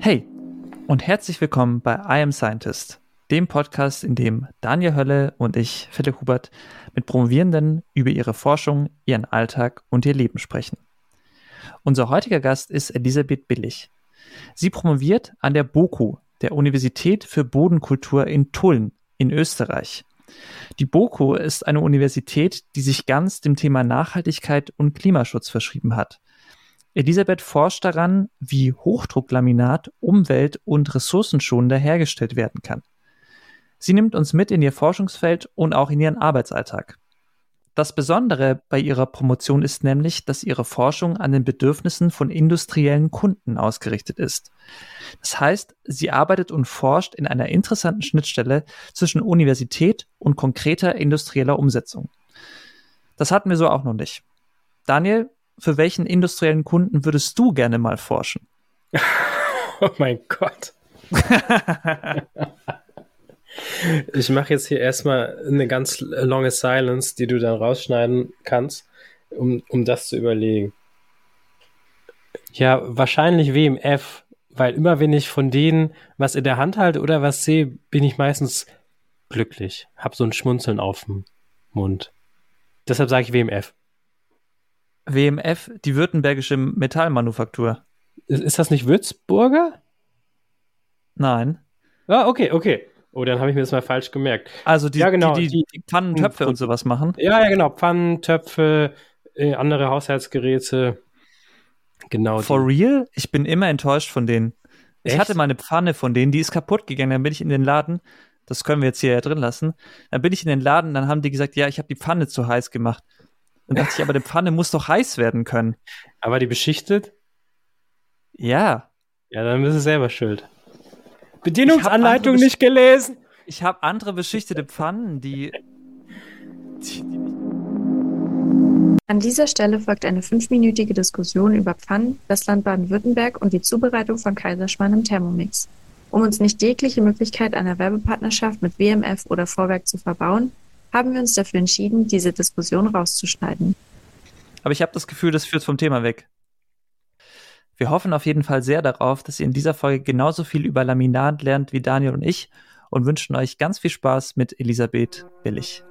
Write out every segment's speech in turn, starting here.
Hey und herzlich willkommen bei I Am Scientist, dem Podcast, in dem Daniel Hölle und ich, Philipp Hubert, mit Promovierenden über ihre Forschung, ihren Alltag und ihr Leben sprechen. Unser heutiger Gast ist Elisabeth Billig. Sie promoviert an der BOKU, der Universität für Bodenkultur in Tulln in Österreich. Die BOKU ist eine Universität, die sich ganz dem Thema Nachhaltigkeit und Klimaschutz verschrieben hat. Elisabeth forscht daran, wie Hochdrucklaminat umwelt- und ressourcenschonender hergestellt werden kann. Sie nimmt uns mit in ihr Forschungsfeld und auch in ihren Arbeitsalltag. Das Besondere bei ihrer Promotion ist nämlich, dass ihre Forschung an den Bedürfnissen von industriellen Kunden ausgerichtet ist. Das heißt, sie arbeitet und forscht in einer interessanten Schnittstelle zwischen Universität und konkreter industrieller Umsetzung. Das hatten wir so auch noch nicht. Daniel, für welchen industriellen Kunden würdest du gerne mal forschen? oh mein Gott. ich mache jetzt hier erstmal eine ganz lange Silence, die du dann rausschneiden kannst, um, um das zu überlegen. Ja, wahrscheinlich WMF, weil immer wenn ich von denen was in der Hand halte oder was sehe, bin ich meistens glücklich. Hab so ein Schmunzeln auf dem Mund. Deshalb sage ich WMF. WMF, die Württembergische Metallmanufaktur. Ist, das nicht Würzburger? Nein. Ah, okay, okay. Oh, dann habe ich mir das mal falsch gemerkt. Also die, ja, genau, die, die, die Pfannen, Töpfe und sowas machen? Ja, ja, genau. Pfannen, Töpfe, äh, andere Haushaltsgeräte. Genau. For die. real? Ich bin immer enttäuscht von denen. Echt? Ich hatte mal eine Pfanne von denen, die ist kaputt gegangen. Dann bin ich in den Laden, das können wir jetzt hier ja drin lassen. Dann bin ich in den Laden, dann haben die gesagt, ja, ich habe die Pfanne zu heiß gemacht. Dann dachte ich, aber die Pfanne muss doch heiß werden können. Aber die beschichtet? Ja. Ja, dann bist du selber schuld. Bedienungsanleitung nicht gelesen. Ich habe andere beschichtete Pfannen, die, die, die An dieser Stelle folgt eine fünfminütige Diskussion über Pfannen, das Land Baden-Württemberg und die Zubereitung von Kaiserschmarrn im Thermomix. Um uns nicht jegliche Möglichkeit einer Werbepartnerschaft mit WMF oder Vorwerk zu verbauen, haben wir uns dafür entschieden, diese Diskussion rauszuschneiden. Aber ich habe das Gefühl, das führt vom Thema weg. Wir hoffen auf jeden Fall sehr darauf, dass ihr in dieser Folge genauso viel über Laminat lernt wie Daniel und ich und wünschen euch ganz viel Spaß mit Elisabeth Billig.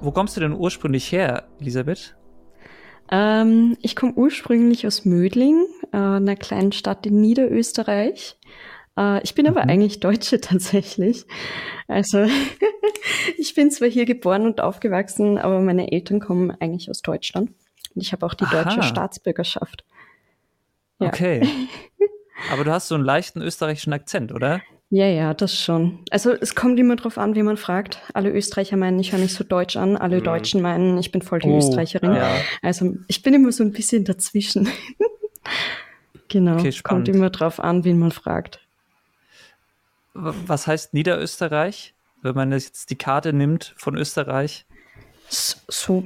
Wo kommst du denn ursprünglich her, Elisabeth? Ähm, ich komme ursprünglich aus Mödling, äh, einer kleinen Stadt in Niederösterreich. Äh, ich bin aber mhm. eigentlich Deutsche tatsächlich. Also ich bin zwar hier geboren und aufgewachsen, aber meine Eltern kommen eigentlich aus Deutschland. Und ich habe auch die Aha. deutsche Staatsbürgerschaft. Ja. Okay. Aber du hast so einen leichten österreichischen Akzent, oder? Ja, ja, das schon. Also es kommt immer drauf an, wie man fragt. Alle Österreicher meinen, ich höre mich so deutsch an. Alle mhm. Deutschen meinen, ich bin voll die oh, Österreicherin. Ja. Also ich bin immer so ein bisschen dazwischen. genau. Okay, kommt immer drauf an, wen man fragt. Was heißt Niederösterreich, wenn man jetzt die Karte nimmt von Österreich? So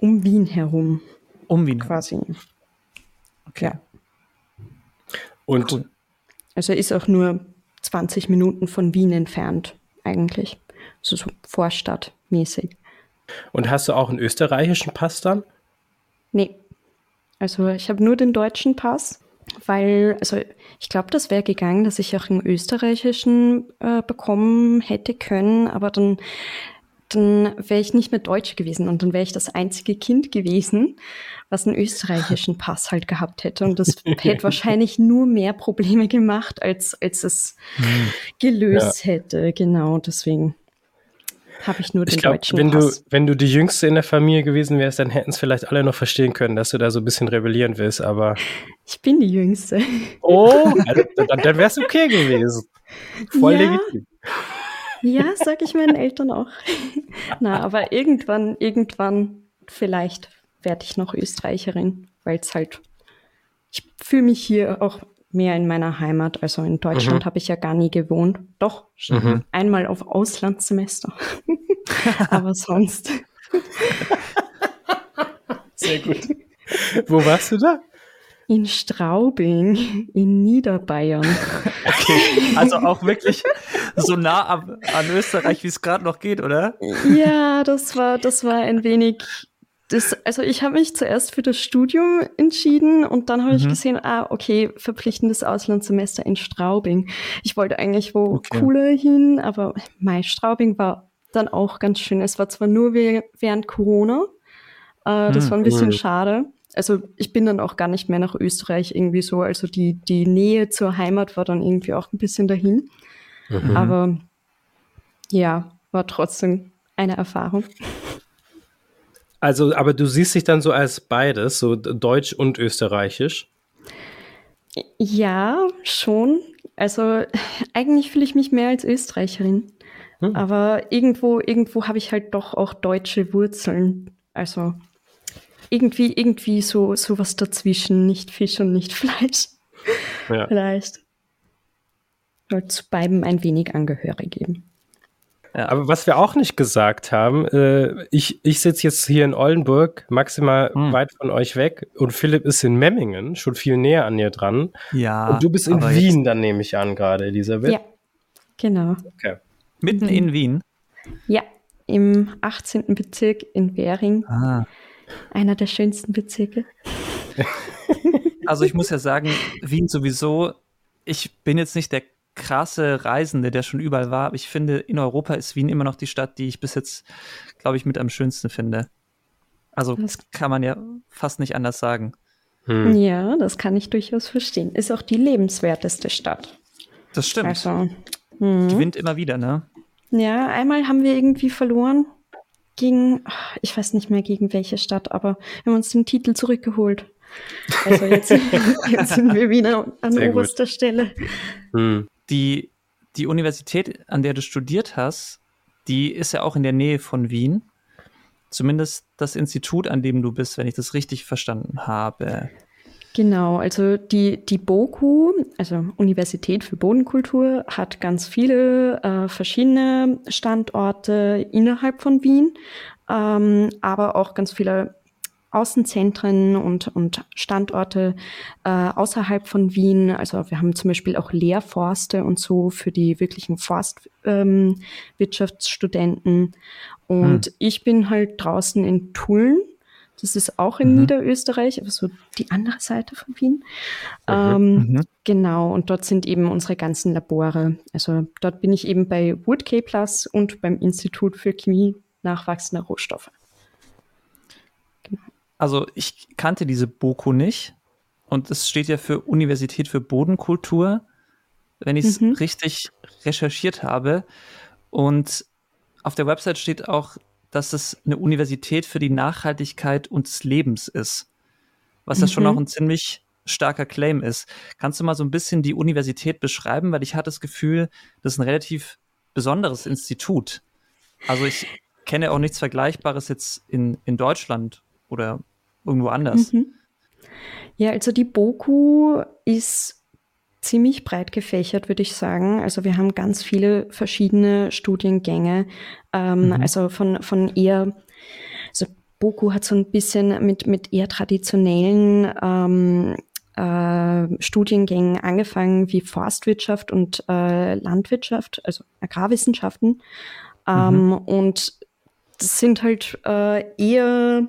um Wien herum. Um Wien. Quasi. Okay. Ja. Und cool. Also er ist auch nur 20 Minuten von Wien entfernt, eigentlich. Also so vorstadtmäßig. Und hast du auch einen österreichischen Pass dann? Nee. Also ich habe nur den deutschen Pass, weil, also ich glaube, das wäre gegangen, dass ich auch einen österreichischen äh, bekommen hätte können, aber dann dann wäre ich nicht mehr Deutsche gewesen und dann wäre ich das einzige Kind gewesen, was einen österreichischen Pass halt gehabt hätte. Und das hätte wahrscheinlich nur mehr Probleme gemacht, als, als es hm. gelöst ja. hätte. Genau, deswegen habe ich nur den ich glaub, deutschen wenn Pass. Du, wenn du die Jüngste in der Familie gewesen wärst, dann hätten es vielleicht alle noch verstehen können, dass du da so ein bisschen rebellieren willst, aber... Ich bin die Jüngste. Oh, dann, dann wäre es okay gewesen. Voll ja. legitim. Ja, sag ich meinen Eltern auch. Na, aber irgendwann, irgendwann, vielleicht werde ich noch Österreicherin, weil es halt, ich fühle mich hier auch mehr in meiner Heimat. Also in Deutschland mhm. habe ich ja gar nie gewohnt. Doch, mhm. einmal auf Auslandssemester. aber sonst. Sehr gut. Wo warst du da? In Straubing, in Niederbayern. Okay, also auch wirklich so nah an, an Österreich, wie es gerade noch geht, oder? Ja, das war, das war ein wenig. Das, also ich habe mich zuerst für das Studium entschieden und dann habe mhm. ich gesehen, ah, okay, verpflichtendes Auslandssemester in Straubing. Ich wollte eigentlich wo okay. cooler hin, aber Mai Straubing war dann auch ganz schön. Es war zwar nur während Corona, äh, das hm, war ein bisschen cool. schade. Also ich bin dann auch gar nicht mehr nach Österreich irgendwie so. Also die, die Nähe zur Heimat war dann irgendwie auch ein bisschen dahin. Mhm. Aber ja, war trotzdem eine Erfahrung. Also, aber du siehst dich dann so als beides, so deutsch und österreichisch? Ja, schon. Also eigentlich fühle ich mich mehr als Österreicherin. Hm. Aber irgendwo, irgendwo habe ich halt doch auch deutsche Wurzeln. Also irgendwie, irgendwie so, so was dazwischen, nicht Fisch und nicht Fleisch. Ja. Vielleicht. Soll zu beiden ein wenig Angehörig geben. Ja. Aber was wir auch nicht gesagt haben, äh, ich, ich sitze jetzt hier in Oldenburg, maximal hm. weit von euch weg, und Philipp ist in Memmingen, schon viel näher an dir dran. Ja. Und du bist in Wien, jetzt... dann nehme ich an, gerade, Elisabeth. Ja, genau. Okay. Mitten in Wien? Ja, im 18. Bezirk in Währing. Ah. Einer der schönsten Bezirke. Also ich muss ja sagen, Wien sowieso, ich bin jetzt nicht der krasse Reisende, der schon überall war, aber ich finde, in Europa ist Wien immer noch die Stadt, die ich bis jetzt, glaube ich, mit am schönsten finde. Also das kann man ja fast nicht anders sagen. Hm. Ja, das kann ich durchaus verstehen. Ist auch die lebenswerteste Stadt. Das stimmt. Also, hm. Gewinnt immer wieder, ne? Ja, einmal haben wir irgendwie verloren gegen, ich weiß nicht mehr gegen welche Stadt, aber wir haben uns den Titel zurückgeholt. Also jetzt, jetzt sind wir wieder an Sehr oberster gut. Stelle. Hm. Die, die Universität, an der du studiert hast, die ist ja auch in der Nähe von Wien. Zumindest das Institut, an dem du bist, wenn ich das richtig verstanden habe. Genau, also die, die BOKU, also Universität für Bodenkultur, hat ganz viele äh, verschiedene Standorte innerhalb von Wien, ähm, aber auch ganz viele Außenzentren und, und Standorte äh, außerhalb von Wien. Also wir haben zum Beispiel auch Lehrforste und so für die wirklichen Forstwirtschaftsstudenten. Ähm, und hm. ich bin halt draußen in Tulln das ist auch in mhm. Niederösterreich, aber so die andere Seite von Wien. Mhm. Ähm, mhm. Genau, und dort sind eben unsere ganzen Labore. Also dort bin ich eben bei Woodk Plus und beim Institut für Chemie nachwachsender Rohstoffe. Genau. Also ich kannte diese BOKU nicht und es steht ja für Universität für Bodenkultur, wenn ich es mhm. richtig recherchiert habe. Und auf der Website steht auch dass es eine Universität für die Nachhaltigkeit uns Lebens ist. Was mhm. ja schon auch mhm. ein ziemlich starker Claim ist. Kannst du mal so ein bisschen die Universität beschreiben? Weil ich hatte das Gefühl, das ist ein relativ besonderes Institut. Also ich kenne auch nichts Vergleichbares jetzt in, in Deutschland oder irgendwo anders. Mhm. Ja, also die BOKU ist ziemlich breit gefächert, würde ich sagen. Also wir haben ganz viele verschiedene Studiengänge. Ähm, mhm. Also von, von eher, also Boku hat so ein bisschen mit, mit eher traditionellen ähm, äh, Studiengängen angefangen wie Forstwirtschaft und äh, Landwirtschaft, also Agrarwissenschaften. Ähm, mhm. Und das sind halt äh, eher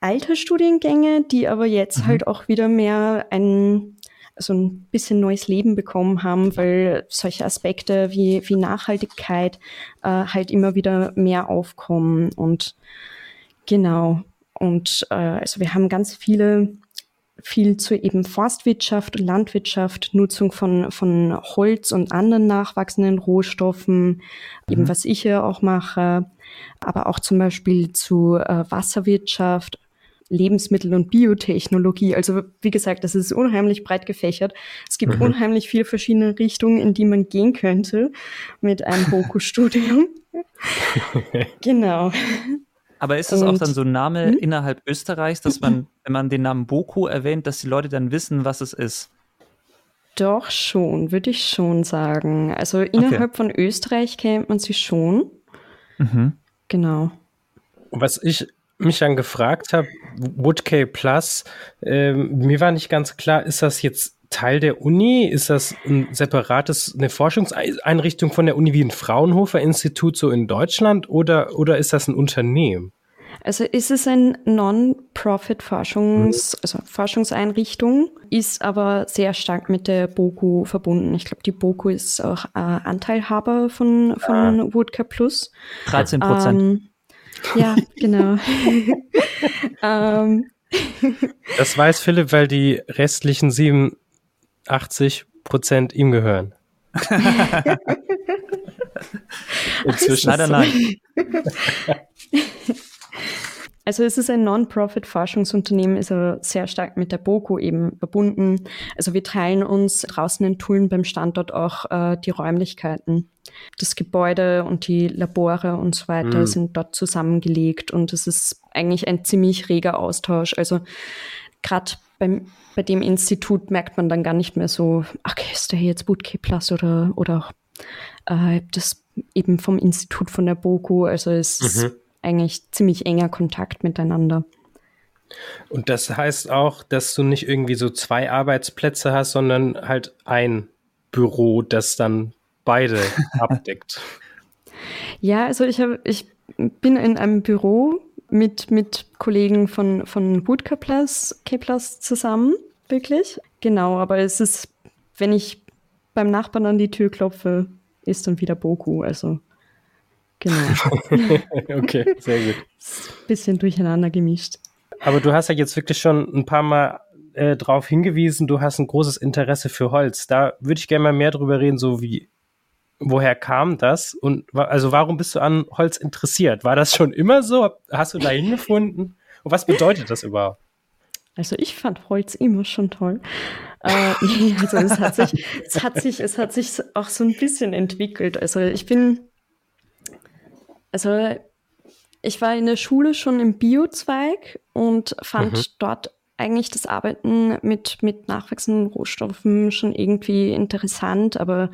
alte Studiengänge, die aber jetzt mhm. halt auch wieder mehr ein so ein bisschen neues Leben bekommen haben, weil solche Aspekte wie, wie Nachhaltigkeit äh, halt immer wieder mehr aufkommen. Und genau, und äh, also wir haben ganz viele viel zu eben Forstwirtschaft, Landwirtschaft, Nutzung von, von Holz und anderen nachwachsenden Rohstoffen, mhm. eben was ich hier auch mache, aber auch zum Beispiel zu äh, Wasserwirtschaft, Lebensmittel- und Biotechnologie. Also wie gesagt, das ist unheimlich breit gefächert. Es gibt mhm. unheimlich viele verschiedene Richtungen, in die man gehen könnte mit einem Boku-Studium. genau. Aber ist das und, auch dann so ein Name hm? innerhalb Österreichs, dass man, wenn man den Namen Boku erwähnt, dass die Leute dann wissen, was es ist? Doch schon, würde ich schon sagen. Also innerhalb okay. von Österreich kennt man sie schon. Mhm. Genau. Was ich mich dann gefragt habe, Woodcase Plus, äh, mir war nicht ganz klar, ist das jetzt Teil der Uni? Ist das ein separates, eine Forschungseinrichtung von der Uni wie ein Fraunhofer Institut so in Deutschland oder, oder ist das ein Unternehmen? Also ist es ein Non-Profit-Forschungs, also Forschungseinrichtung, ist aber sehr stark mit der BOKU verbunden. Ich glaube, die BOKU ist auch äh, Anteilhaber von, von ah. Woodca Plus. 13 Prozent. Ähm, ja, genau. ähm. Das weiß Philipp, weil die restlichen 87 Prozent ihm gehören. Inzwischen. Leider nein. Also es ist ein Non-Profit-Forschungsunternehmen, ist aber sehr stark mit der BOKU eben verbunden. Also wir teilen uns draußen in Tulln beim Standort auch äh, die Räumlichkeiten. Das Gebäude und die Labore und so weiter mhm. sind dort zusammengelegt und es ist eigentlich ein ziemlich reger Austausch. Also gerade beim bei dem Institut merkt man dann gar nicht mehr so, okay, ist der jetzt Bootcamp Plus oder, oder äh, das eben vom Institut von der BOKU. Also es mhm. Eigentlich ziemlich enger Kontakt miteinander. Und das heißt auch, dass du nicht irgendwie so zwei Arbeitsplätze hast, sondern halt ein Büro, das dann beide abdeckt. Ja, also ich, hab, ich bin in einem Büro mit, mit Kollegen von, von Plus, Plus zusammen, wirklich. Genau, aber es ist, wenn ich beim Nachbarn an die Tür klopfe, ist dann wieder Boku, also Genau. okay, sehr gut. Bisschen durcheinander gemischt. Aber du hast ja jetzt wirklich schon ein paar Mal äh, darauf hingewiesen, du hast ein großes Interesse für Holz. Da würde ich gerne mal mehr drüber reden, so wie, woher kam das? Und also warum bist du an Holz interessiert? War das schon immer so? Hast du da hingefunden? Und was bedeutet das überhaupt? Also ich fand Holz immer schon toll. Äh, also es hat sich, es hat sich, es hat sich auch so ein bisschen entwickelt. Also ich bin also ich war in der Schule schon im Biozweig und fand mhm. dort eigentlich das Arbeiten mit, mit nachwachsenden Rohstoffen schon irgendwie interessant, aber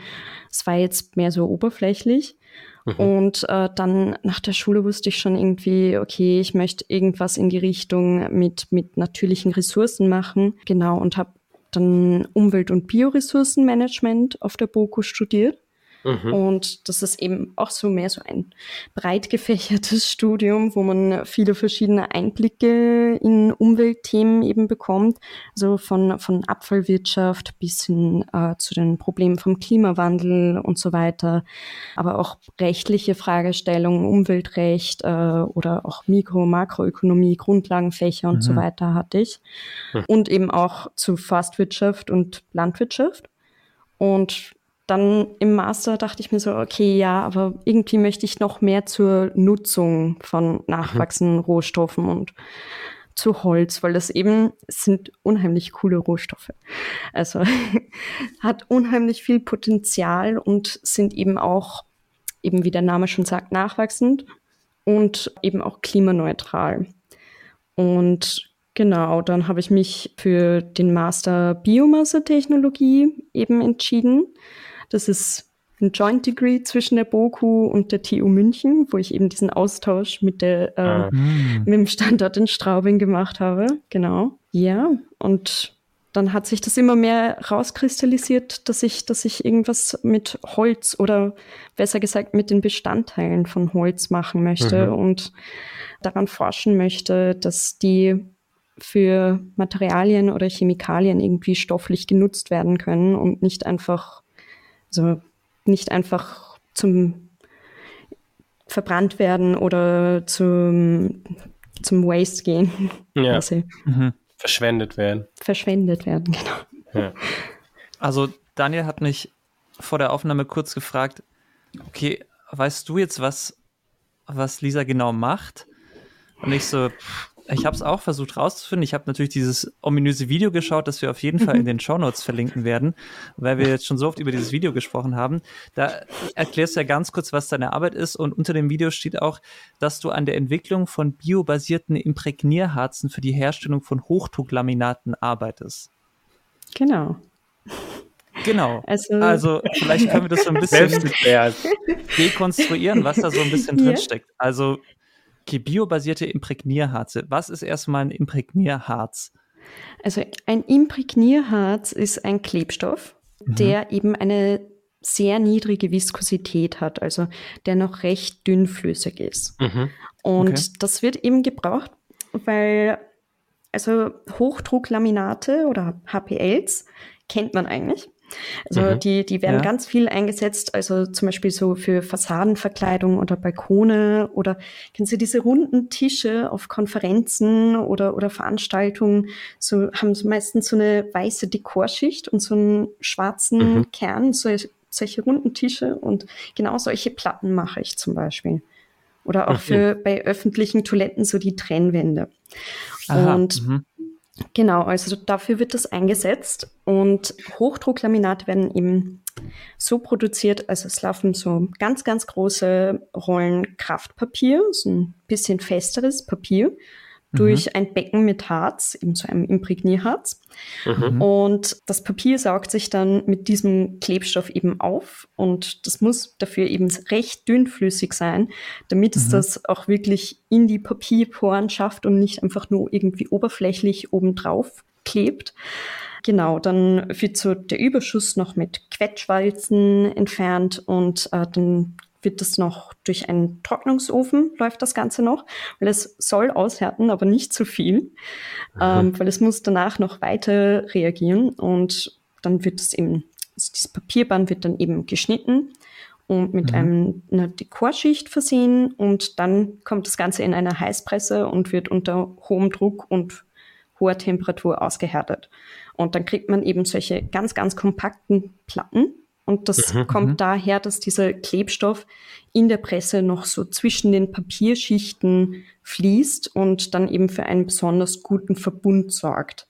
es war jetzt mehr so oberflächlich. Mhm. Und äh, dann nach der Schule wusste ich schon irgendwie, okay, ich möchte irgendwas in die Richtung mit, mit natürlichen Ressourcen machen. Genau, und habe dann Umwelt- und Bioressourcenmanagement auf der BOKU studiert. Mhm. Und das ist eben auch so mehr so ein breit gefächertes Studium, wo man viele verschiedene Einblicke in Umweltthemen eben bekommt. Also von, von Abfallwirtschaft bis hin äh, zu den Problemen vom Klimawandel und so weiter. Aber auch rechtliche Fragestellungen, Umweltrecht äh, oder auch Mikro-, Makroökonomie, Grundlagenfächer und mhm. so weiter hatte ich. Mhm. Und eben auch zu Forstwirtschaft und Landwirtschaft. Und dann im Master dachte ich mir so, okay, ja, aber irgendwie möchte ich noch mehr zur Nutzung von nachwachsenden mhm. Rohstoffen und zu Holz, weil das eben sind unheimlich coole Rohstoffe. Also hat unheimlich viel Potenzial und sind eben auch, eben wie der Name schon sagt, nachwachsend und eben auch klimaneutral. Und genau, dann habe ich mich für den Master Biomassetechnologie eben entschieden das ist ein Joint Degree zwischen der BOKU und der TU München, wo ich eben diesen Austausch mit, der, äh, ah. mit dem Standort in Straubing gemacht habe. Genau. Ja, und dann hat sich das immer mehr rauskristallisiert, dass ich, dass ich irgendwas mit Holz oder besser gesagt mit den Bestandteilen von Holz machen möchte mhm. und daran forschen möchte, dass die für Materialien oder Chemikalien irgendwie stofflich genutzt werden können und nicht einfach also nicht einfach zum verbrannt werden oder zum, zum Waste gehen. Ja. Mhm. Verschwendet werden. Verschwendet werden, genau. Ja. Also Daniel hat mich vor der Aufnahme kurz gefragt, okay, weißt du jetzt, was, was Lisa genau macht? Und ich so, pff, ich habe es auch versucht rauszufinden. Ich habe natürlich dieses ominöse Video geschaut, das wir auf jeden Fall in den Show Notes verlinken werden, weil wir jetzt schon so oft über dieses Video gesprochen haben. Da erklärst du ja ganz kurz, was deine Arbeit ist und unter dem Video steht auch, dass du an der Entwicklung von biobasierten Imprägnierharzen für die Herstellung von Hochdrucklaminaten arbeitest. Genau. Genau. Also, also, vielleicht können wir das so ein bisschen dekonstruieren, was da so ein bisschen drinsteckt. Also Okay, biobasierte Imprägnierharze. Was ist erstmal ein Imprägnierharz? Also ein Imprägnierharz ist ein Klebstoff, mhm. der eben eine sehr niedrige Viskosität hat, also der noch recht dünnflüssig ist. Mhm. Und okay. das wird eben gebraucht, weil also Hochdrucklaminate oder HPLs kennt man eigentlich. Also mhm. die, die werden ja. ganz viel eingesetzt, also zum Beispiel so für Fassadenverkleidung oder Balkone oder kennen Sie diese runden Tische auf Konferenzen oder, oder Veranstaltungen, so haben meistens so eine weiße Dekorschicht und so einen schwarzen mhm. Kern, so, solche runden Tische und genau solche Platten mache ich zum Beispiel. Oder auch mhm. für bei öffentlichen Toiletten so die Trennwände. Aha, und mhm. Genau, also dafür wird das eingesetzt und Hochdrucklaminate werden eben so produziert, also es laufen so ganz, ganz große Rollen Kraftpapier, so ein bisschen festeres Papier durch mhm. ein Becken mit Harz, eben so einem Imprägnierharz. Mhm. Und das Papier saugt sich dann mit diesem Klebstoff eben auf und das muss dafür eben recht dünnflüssig sein, damit es mhm. das auch wirklich in die Papierporen schafft und nicht einfach nur irgendwie oberflächlich obendrauf klebt. Genau, dann wird so der Überschuss noch mit Quetschwalzen entfernt und äh, dann wird das noch durch einen Trocknungsofen, läuft das Ganze noch, weil es soll aushärten, aber nicht zu viel, mhm. ähm, weil es muss danach noch weiter reagieren und dann wird es eben, also dieses Papierband wird dann eben geschnitten und mit mhm. einem, einer Dekorschicht versehen und dann kommt das Ganze in eine Heißpresse und wird unter hohem Druck und hoher Temperatur ausgehärtet. Und dann kriegt man eben solche ganz, ganz kompakten Platten, und das mhm, kommt mhm. daher, dass dieser Klebstoff in der Presse noch so zwischen den Papierschichten fließt und dann eben für einen besonders guten Verbund sorgt.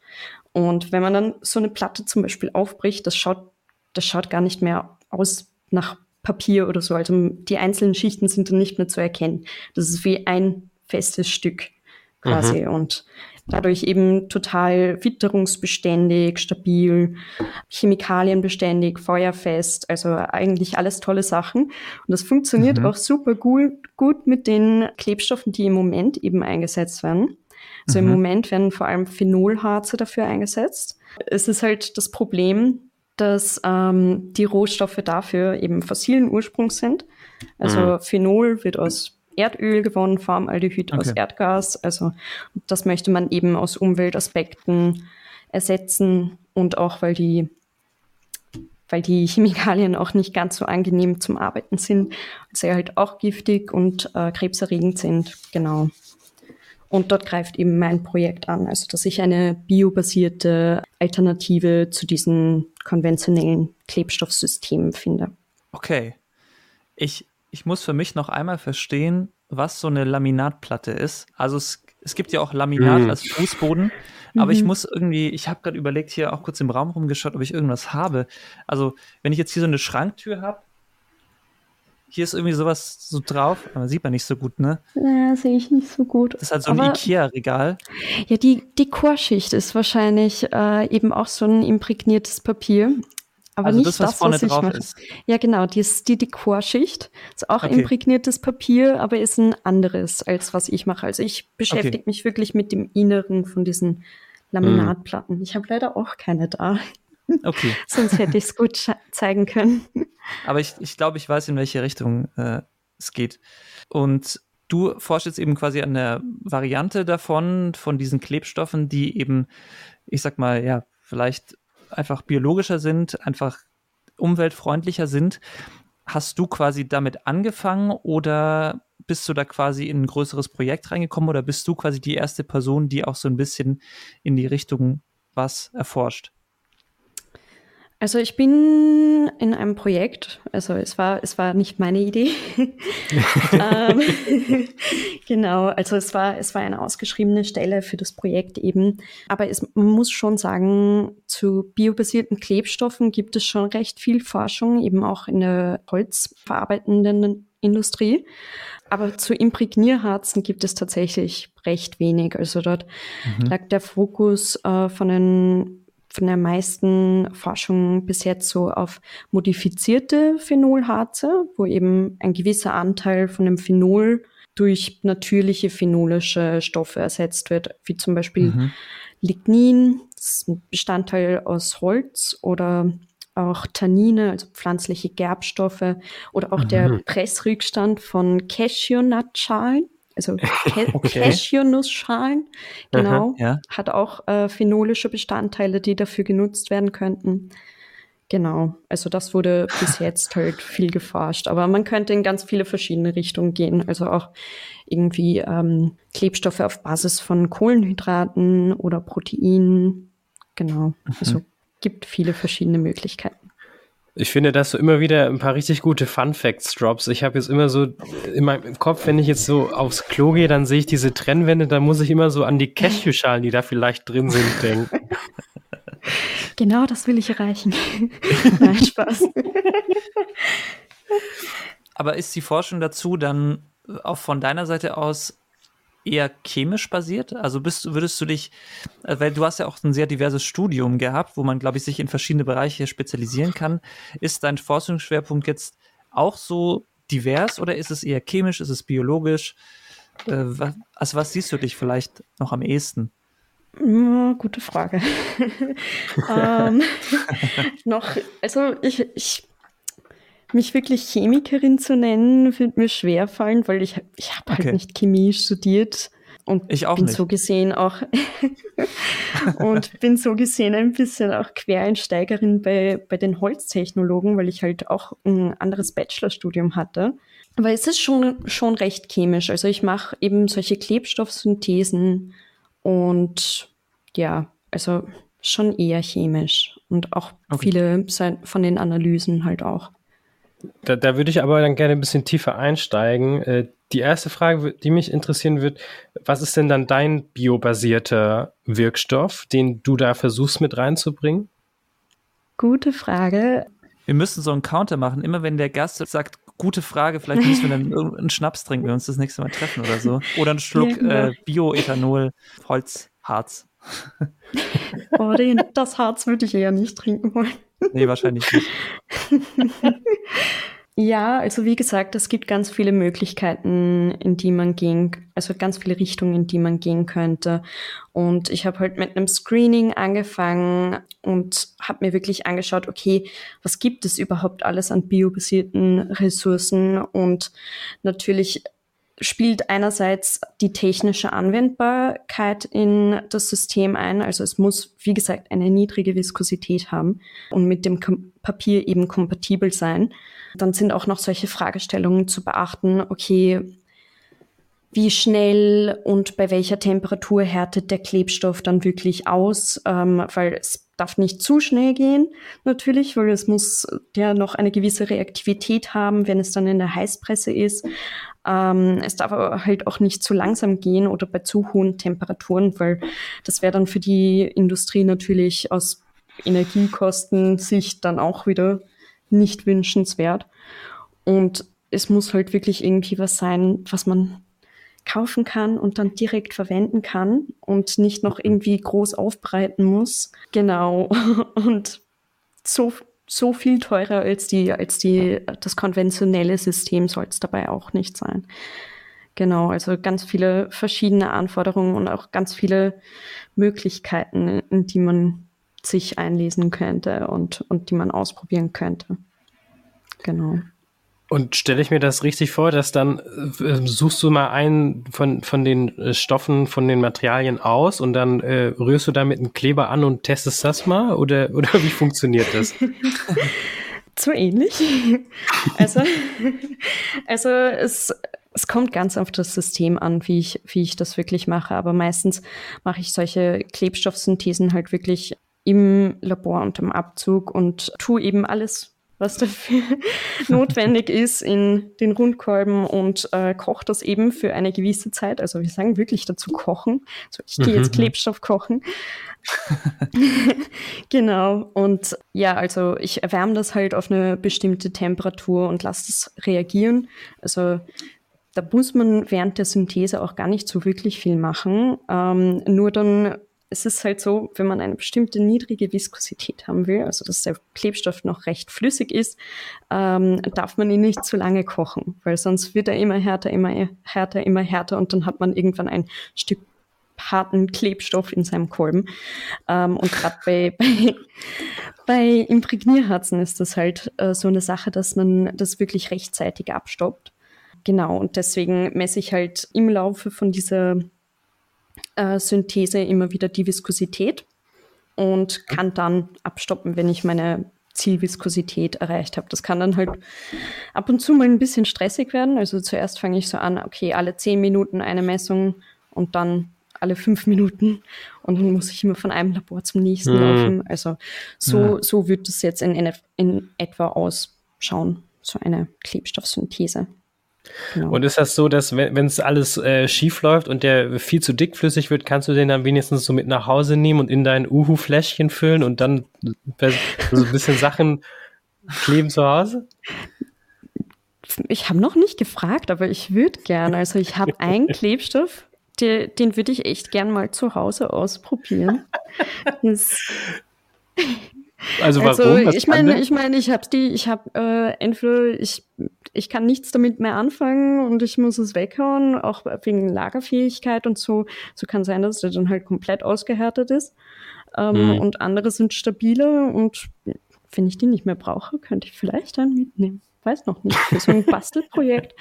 Und wenn man dann so eine Platte zum Beispiel aufbricht, das schaut, das schaut gar nicht mehr aus nach Papier oder so. Also die einzelnen Schichten sind dann nicht mehr zu erkennen. Das ist wie ein festes Stück quasi. Mhm. Und dadurch eben total witterungsbeständig, stabil, chemikalienbeständig, feuerfest, also eigentlich alles tolle Sachen. Und das funktioniert mhm. auch super gut, gut mit den Klebstoffen, die im Moment eben eingesetzt werden. Also mhm. im Moment werden vor allem Phenolharze dafür eingesetzt. Es ist halt das Problem, dass ähm, die Rohstoffe dafür eben fossilen Ursprungs sind. Also mhm. Phenol wird aus Erdöl gewonnen, Formaldehyd okay. aus Erdgas. Also das möchte man eben aus Umweltaspekten ersetzen und auch weil die weil die Chemikalien auch nicht ganz so angenehm zum Arbeiten sind, sie halt auch giftig und äh, krebserregend sind. Genau. Und dort greift eben mein Projekt an, also dass ich eine biobasierte Alternative zu diesen konventionellen Klebstoffsystemen finde. Okay. Ich ich muss für mich noch einmal verstehen, was so eine Laminatplatte ist. Also es, es gibt ja auch Laminat mhm. als Fußboden, aber mhm. ich muss irgendwie, ich habe gerade überlegt, hier auch kurz im Raum rumgeschaut, ob ich irgendwas habe. Also wenn ich jetzt hier so eine Schranktür habe, hier ist irgendwie sowas so drauf, aber sieht man nicht so gut, ne? Ja, sehe ich nicht so gut. Das ist halt so ein Ikea-Regal. Ja, die Dekorschicht ist wahrscheinlich äh, eben auch so ein imprägniertes Papier. Aber also nicht das, was, das, vorne was drauf mache. ist. Ja, genau, die die Dekorschicht. Ist auch okay. imprägniertes Papier, aber ist ein anderes, als was ich mache. Also ich beschäftige okay. mich wirklich mit dem Inneren von diesen Laminatplatten. Mm. Ich habe leider auch keine da. Okay. Sonst hätte ich es gut zeigen können. Aber ich, ich glaube, ich weiß, in welche Richtung äh, es geht. Und du forschst jetzt eben quasi an der Variante davon, von diesen Klebstoffen, die eben, ich sag mal, ja, vielleicht einfach biologischer sind, einfach umweltfreundlicher sind. Hast du quasi damit angefangen oder bist du da quasi in ein größeres Projekt reingekommen oder bist du quasi die erste Person, die auch so ein bisschen in die Richtung was erforscht? Also ich bin in einem Projekt, also es war, es war nicht meine Idee. ähm, genau, also es war, es war eine ausgeschriebene Stelle für das Projekt eben. Aber es, man muss schon sagen, zu biobasierten Klebstoffen gibt es schon recht viel Forschung, eben auch in der holzverarbeitenden Industrie. Aber zu Imprägnierharzen gibt es tatsächlich recht wenig. Also dort mhm. lag der Fokus äh, von den von der meisten Forschung bis jetzt so auf modifizierte Phenolharze, wo eben ein gewisser Anteil von dem Phenol durch natürliche phenolische Stoffe ersetzt wird, wie zum Beispiel mhm. Lignin, Bestandteil aus Holz oder auch Tannine, also pflanzliche Gerbstoffe oder auch mhm. der Pressrückstand von Cashewnutschalen, also okay. Cashewnussschalen, genau, Aha, ja. hat auch äh, phenolische Bestandteile, die dafür genutzt werden könnten. Genau, also das wurde bis jetzt halt viel geforscht, aber man könnte in ganz viele verschiedene Richtungen gehen, also auch irgendwie ähm, Klebstoffe auf Basis von Kohlenhydraten oder Proteinen, genau, mhm. also gibt viele verschiedene Möglichkeiten. Ich finde, dass du immer wieder ein paar richtig gute Fun Facts drops. Ich habe jetzt immer so in meinem Kopf, wenn ich jetzt so aufs Klo gehe, dann sehe ich diese Trennwände, da muss ich immer so an die Cashewschalen, die da vielleicht drin sind, denken. Genau das will ich erreichen. Nein, Spaß. Aber ist die Forschung dazu dann auch von deiner Seite aus eher chemisch basiert? Also bist, würdest du dich, äh, weil du hast ja auch ein sehr diverses Studium gehabt, wo man, glaube ich, sich in verschiedene Bereiche spezialisieren kann. Ist dein Forschungsschwerpunkt jetzt auch so divers oder ist es eher chemisch, ist es biologisch? Äh, also was siehst du dich vielleicht noch am ehesten? Ja, gute Frage. ähm, noch, also ich, ich, mich wirklich Chemikerin zu nennen, wird mir schwer fallen, weil ich, ich habe halt okay. nicht Chemie studiert und ich auch bin nicht. so gesehen auch und bin so gesehen ein bisschen auch Quereinsteigerin bei, bei den Holztechnologen, weil ich halt auch ein anderes Bachelorstudium hatte. Aber es ist schon, schon recht chemisch. Also ich mache eben solche Klebstoffsynthesen und ja, also schon eher chemisch und auch okay. viele von den Analysen halt auch. Da, da, würde ich aber dann gerne ein bisschen tiefer einsteigen. Äh, die erste Frage, die mich interessieren wird, was ist denn dann dein biobasierter Wirkstoff, den du da versuchst mit reinzubringen? Gute Frage. Wir müssen so einen Counter machen. Immer wenn der Gast sagt, gute Frage, vielleicht müssen wir dann einen Schnaps trinken, wenn wir uns das nächste Mal treffen oder so. Oder einen Schluck ja, genau. äh, Bioethanol, Holzharz. oh, den, das Harz würde ich eher nicht trinken wollen. Nee, wahrscheinlich nicht. Ja, also wie gesagt, es gibt ganz viele Möglichkeiten, in die man gehen, also ganz viele Richtungen, in die man gehen könnte. Und ich habe halt mit einem Screening angefangen und habe mir wirklich angeschaut, okay, was gibt es überhaupt alles an biobasierten Ressourcen? Und natürlich spielt einerseits die technische Anwendbarkeit in das System ein. Also es muss, wie gesagt, eine niedrige Viskosität haben und mit dem Papier eben kompatibel sein. Dann sind auch noch solche Fragestellungen zu beachten. Okay, wie schnell und bei welcher Temperatur härtet der Klebstoff dann wirklich aus, ähm, weil es darf nicht zu schnell gehen, natürlich, weil es muss ja noch eine gewisse Reaktivität haben, wenn es dann in der Heißpresse ist. Ähm, es darf aber halt auch nicht zu langsam gehen oder bei zu hohen Temperaturen, weil das wäre dann für die Industrie natürlich aus Energiekosten-Sicht dann auch wieder nicht wünschenswert. Und es muss halt wirklich irgendwie was sein, was man kaufen kann und dann direkt verwenden kann und nicht noch irgendwie groß aufbreiten muss. Genau. Und so so viel teurer als die, als die, das konventionelle System soll es dabei auch nicht sein. Genau, also ganz viele verschiedene Anforderungen und auch ganz viele Möglichkeiten, in die man sich einlesen könnte und, und die man ausprobieren könnte. Genau. Und stelle ich mir das richtig vor, dass dann äh, suchst du mal einen von, von den äh, Stoffen, von den Materialien aus und dann äh, rührst du damit einen Kleber an und testest das mal? Oder, oder wie funktioniert das? so ähnlich. Also, also es, es kommt ganz auf das System an, wie ich, wie ich das wirklich mache. Aber meistens mache ich solche Klebstoffsynthesen halt wirklich im Labor und im Abzug und tue eben alles was dafür notwendig ist in den Rundkolben und äh, kocht das eben für eine gewisse Zeit. Also wir sagen wirklich dazu kochen. So, ich gehe jetzt mhm. Klebstoff kochen. genau. Und ja, also ich erwärme das halt auf eine bestimmte Temperatur und lasse das reagieren. Also da muss man während der Synthese auch gar nicht so wirklich viel machen. Ähm, nur dann es ist halt so, wenn man eine bestimmte niedrige Viskosität haben will, also dass der Klebstoff noch recht flüssig ist, ähm, darf man ihn nicht zu lange kochen, weil sonst wird er immer härter, immer härter, immer härter und dann hat man irgendwann ein Stück harten Klebstoff in seinem Kolben. Ähm, und gerade bei, bei, bei Imprägnierharzen ist das halt äh, so eine Sache, dass man das wirklich rechtzeitig abstoppt. Genau, und deswegen messe ich halt im Laufe von dieser äh, Synthese immer wieder die Viskosität und kann dann abstoppen, wenn ich meine Zielviskosität erreicht habe. Das kann dann halt ab und zu mal ein bisschen stressig werden. Also zuerst fange ich so an, okay, alle zehn Minuten eine Messung und dann alle fünf Minuten und dann muss ich immer von einem Labor zum nächsten mhm. laufen. Also so, ja. so wird das jetzt in, in etwa ausschauen, so eine Klebstoffsynthese. Genau. Und ist das so, dass wenn es alles äh, schief läuft und der viel zu dickflüssig wird, kannst du den dann wenigstens so mit nach Hause nehmen und in dein Uhu-Fläschchen füllen und dann so ein bisschen Sachen kleben zu Hause? Ich habe noch nicht gefragt, aber ich würde gerne. Also ich habe einen Klebstoff, den, den würde ich echt gern mal zu Hause ausprobieren. Also, also warum? Also, ich meine, ich meine, ich habe die, ich habe äh, entweder ich ich kann nichts damit mehr anfangen und ich muss es weghauen, auch wegen Lagerfähigkeit und so. So kann sein, dass der dann halt komplett ausgehärtet ist. Ähm, mhm. Und andere sind stabiler und wenn ich die nicht mehr brauche, könnte ich vielleicht einen mitnehmen. Weiß noch nicht. Für so ein Bastelprojekt.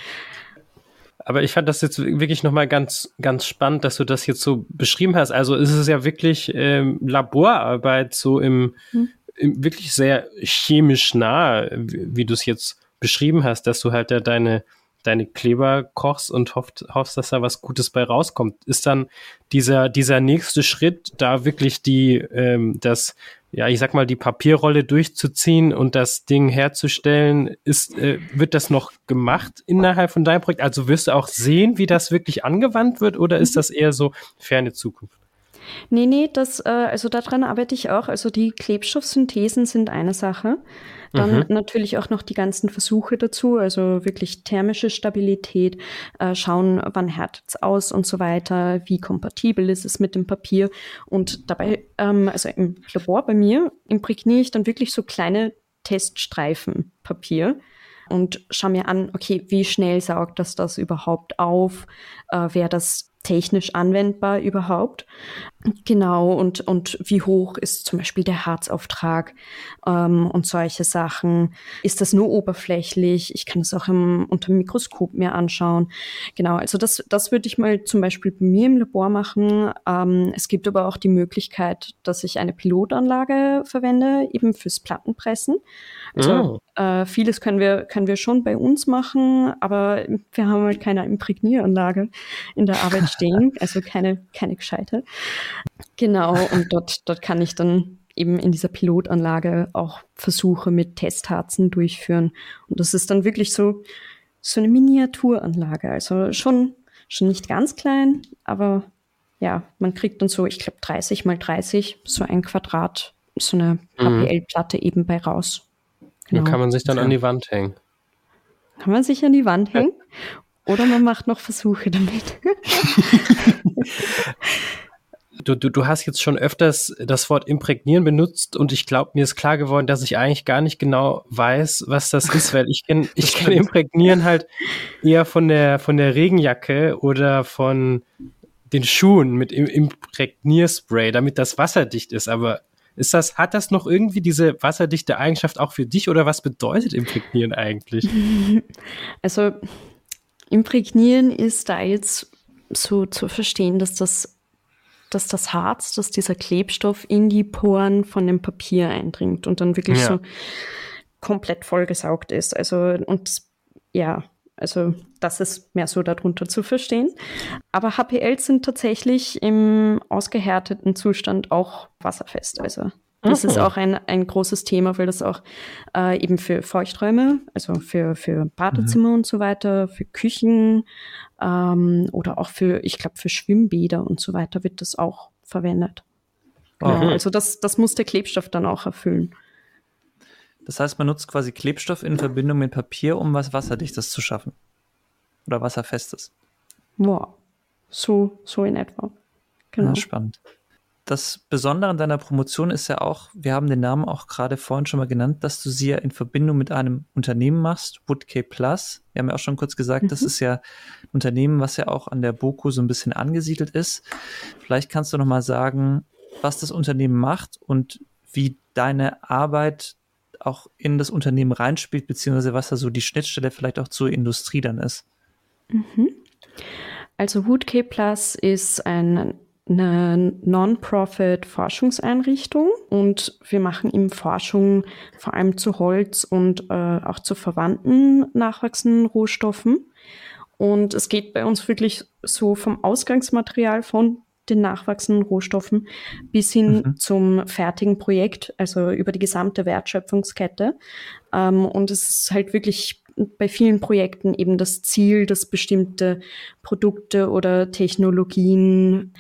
Aber ich fand das jetzt wirklich nochmal ganz, ganz spannend, dass du das jetzt so beschrieben hast. Also ist es ja wirklich ähm, Laborarbeit, so im, hm. Wirklich sehr chemisch nah, wie, wie du es jetzt beschrieben hast, dass du halt ja deine, deine Kleber kochst und hofft, hoffst, dass da was Gutes bei rauskommt. Ist dann dieser, dieser nächste Schritt, da wirklich die, ähm, das ja, ich sag mal, die Papierrolle durchzuziehen und das Ding herzustellen, ist, äh, wird das noch gemacht innerhalb von deinem Projekt? Also wirst du auch sehen, wie das wirklich angewandt wird oder ist das eher so ferne Zukunft? Nee, nee, das, äh, also daran arbeite ich auch. Also die Klebstoffsynthesen sind eine Sache. Dann mhm. natürlich auch noch die ganzen Versuche dazu, also wirklich thermische Stabilität, äh, schauen, wann härtet es aus und so weiter, wie kompatibel ist es mit dem Papier. Und dabei, ähm, also im Labor bei mir, imprägniere ich dann wirklich so kleine Teststreifen Papier und schaue mir an, okay, wie schnell saugt das das überhaupt auf? Äh, Wäre das technisch anwendbar überhaupt. Genau, und, und wie hoch ist zum Beispiel der Harzauftrag ähm, und solche Sachen. Ist das nur oberflächlich? Ich kann es auch im, unter dem Mikroskop mir anschauen. Genau, also das, das würde ich mal zum Beispiel bei mir im Labor machen. Ähm, es gibt aber auch die Möglichkeit, dass ich eine Pilotanlage verwende, eben fürs Plattenpressen. Also oh. äh, vieles können wir, können wir schon bei uns machen, aber wir haben halt keine Imprägnieranlage in der Arbeit stehen, also keine, keine gescheite. Genau, und dort, dort kann ich dann eben in dieser Pilotanlage auch Versuche mit Testharzen durchführen. Und das ist dann wirklich so, so eine Miniaturanlage. Also schon, schon nicht ganz klein, aber ja, man kriegt dann so, ich glaube, 30 mal 30, so ein Quadrat, so eine HPL-Platte mhm. eben bei raus. Genau. kann man sich dann an die Wand hängen. Kann man sich an die Wand hängen? Oder man macht noch Versuche damit. Du, du, du hast jetzt schon öfters das Wort imprägnieren benutzt und ich glaube, mir ist klar geworden, dass ich eigentlich gar nicht genau weiß, was das ist, weil ich kenne ich kenn imprägnieren halt eher von der, von der Regenjacke oder von den Schuhen mit Imprägnierspray, damit das wasserdicht ist. Aber ist das, hat das noch irgendwie diese wasserdichte Eigenschaft auch für dich oder was bedeutet Imprägnieren eigentlich? Also, Imprägnieren ist da jetzt so zu verstehen, dass das dass das Harz, dass dieser Klebstoff in die Poren von dem Papier eindringt und dann wirklich ja. so komplett vollgesaugt ist. Also, und ja, also das ist mehr so darunter zu verstehen. Aber HPLs sind tatsächlich im ausgehärteten Zustand auch wasserfest. Also das ist auch ein, ein großes Thema, weil das auch äh, eben für Feuchträume, also für, für Badezimmer mhm. und so weiter, für Küchen ähm, oder auch für, ich glaube, für Schwimmbäder und so weiter wird das auch verwendet. Genau. Also das, das muss der Klebstoff dann auch erfüllen. Das heißt, man nutzt quasi Klebstoff in Verbindung mit Papier, um was Wasserdichtes zu schaffen. Oder Wasserfestes. Boah, so, so in etwa. Genau. Ja, spannend. Das Besondere an deiner Promotion ist ja auch, wir haben den Namen auch gerade vorhin schon mal genannt, dass du sie ja in Verbindung mit einem Unternehmen machst, Woodk Plus. Wir haben ja auch schon kurz gesagt, mhm. das ist ja ein Unternehmen, was ja auch an der BOKU so ein bisschen angesiedelt ist. Vielleicht kannst du noch mal sagen, was das Unternehmen macht und wie deine Arbeit auch in das Unternehmen reinspielt, beziehungsweise was da so die Schnittstelle vielleicht auch zur Industrie dann ist. Mhm. Also Woodk Plus ist ein eine Non-Profit-Forschungseinrichtung und wir machen eben Forschung vor allem zu Holz und äh, auch zu verwandten nachwachsenden Rohstoffen. Und es geht bei uns wirklich so vom Ausgangsmaterial von den nachwachsenden Rohstoffen bis hin mhm. zum fertigen Projekt, also über die gesamte Wertschöpfungskette. Ähm, und es ist halt wirklich bei vielen Projekten eben das Ziel, dass bestimmte Produkte oder Technologien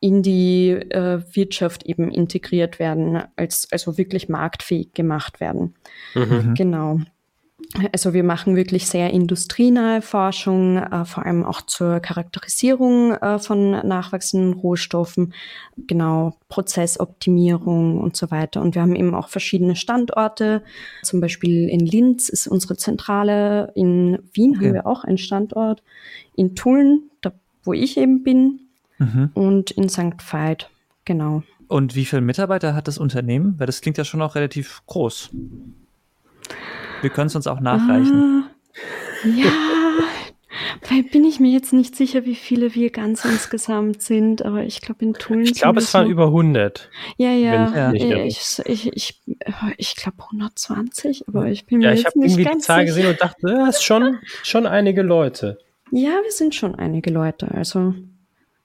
in die äh, Wirtschaft eben integriert werden, als also wirklich marktfähig gemacht werden. Mhm. Genau. Also wir machen wirklich sehr industrienahe Forschung, äh, vor allem auch zur Charakterisierung äh, von nachwachsenden Rohstoffen, genau Prozessoptimierung und so weiter. Und wir haben eben auch verschiedene Standorte. Zum Beispiel in Linz ist unsere Zentrale, in Wien okay. haben wir auch einen Standort, in Tulln, da wo ich eben bin, mhm. und in St. Veit, genau. Und wie viele Mitarbeiter hat das Unternehmen? Weil das klingt ja schon auch relativ groß. Wir können es uns auch nachreichen. Ah, ja, weil bin ich mir jetzt nicht sicher, wie viele wir ganz insgesamt sind, aber ich glaube in Tulln. Ich glaube, es waren über 100. Ja, ja. Ich, ich, ich, ich glaube 120, aber ich bin mir ja, jetzt nicht ganz sicher. Ich habe irgendwie die Zahl gesehen und dachte, das ist schon, schon einige Leute. Ja, wir sind schon einige Leute. Also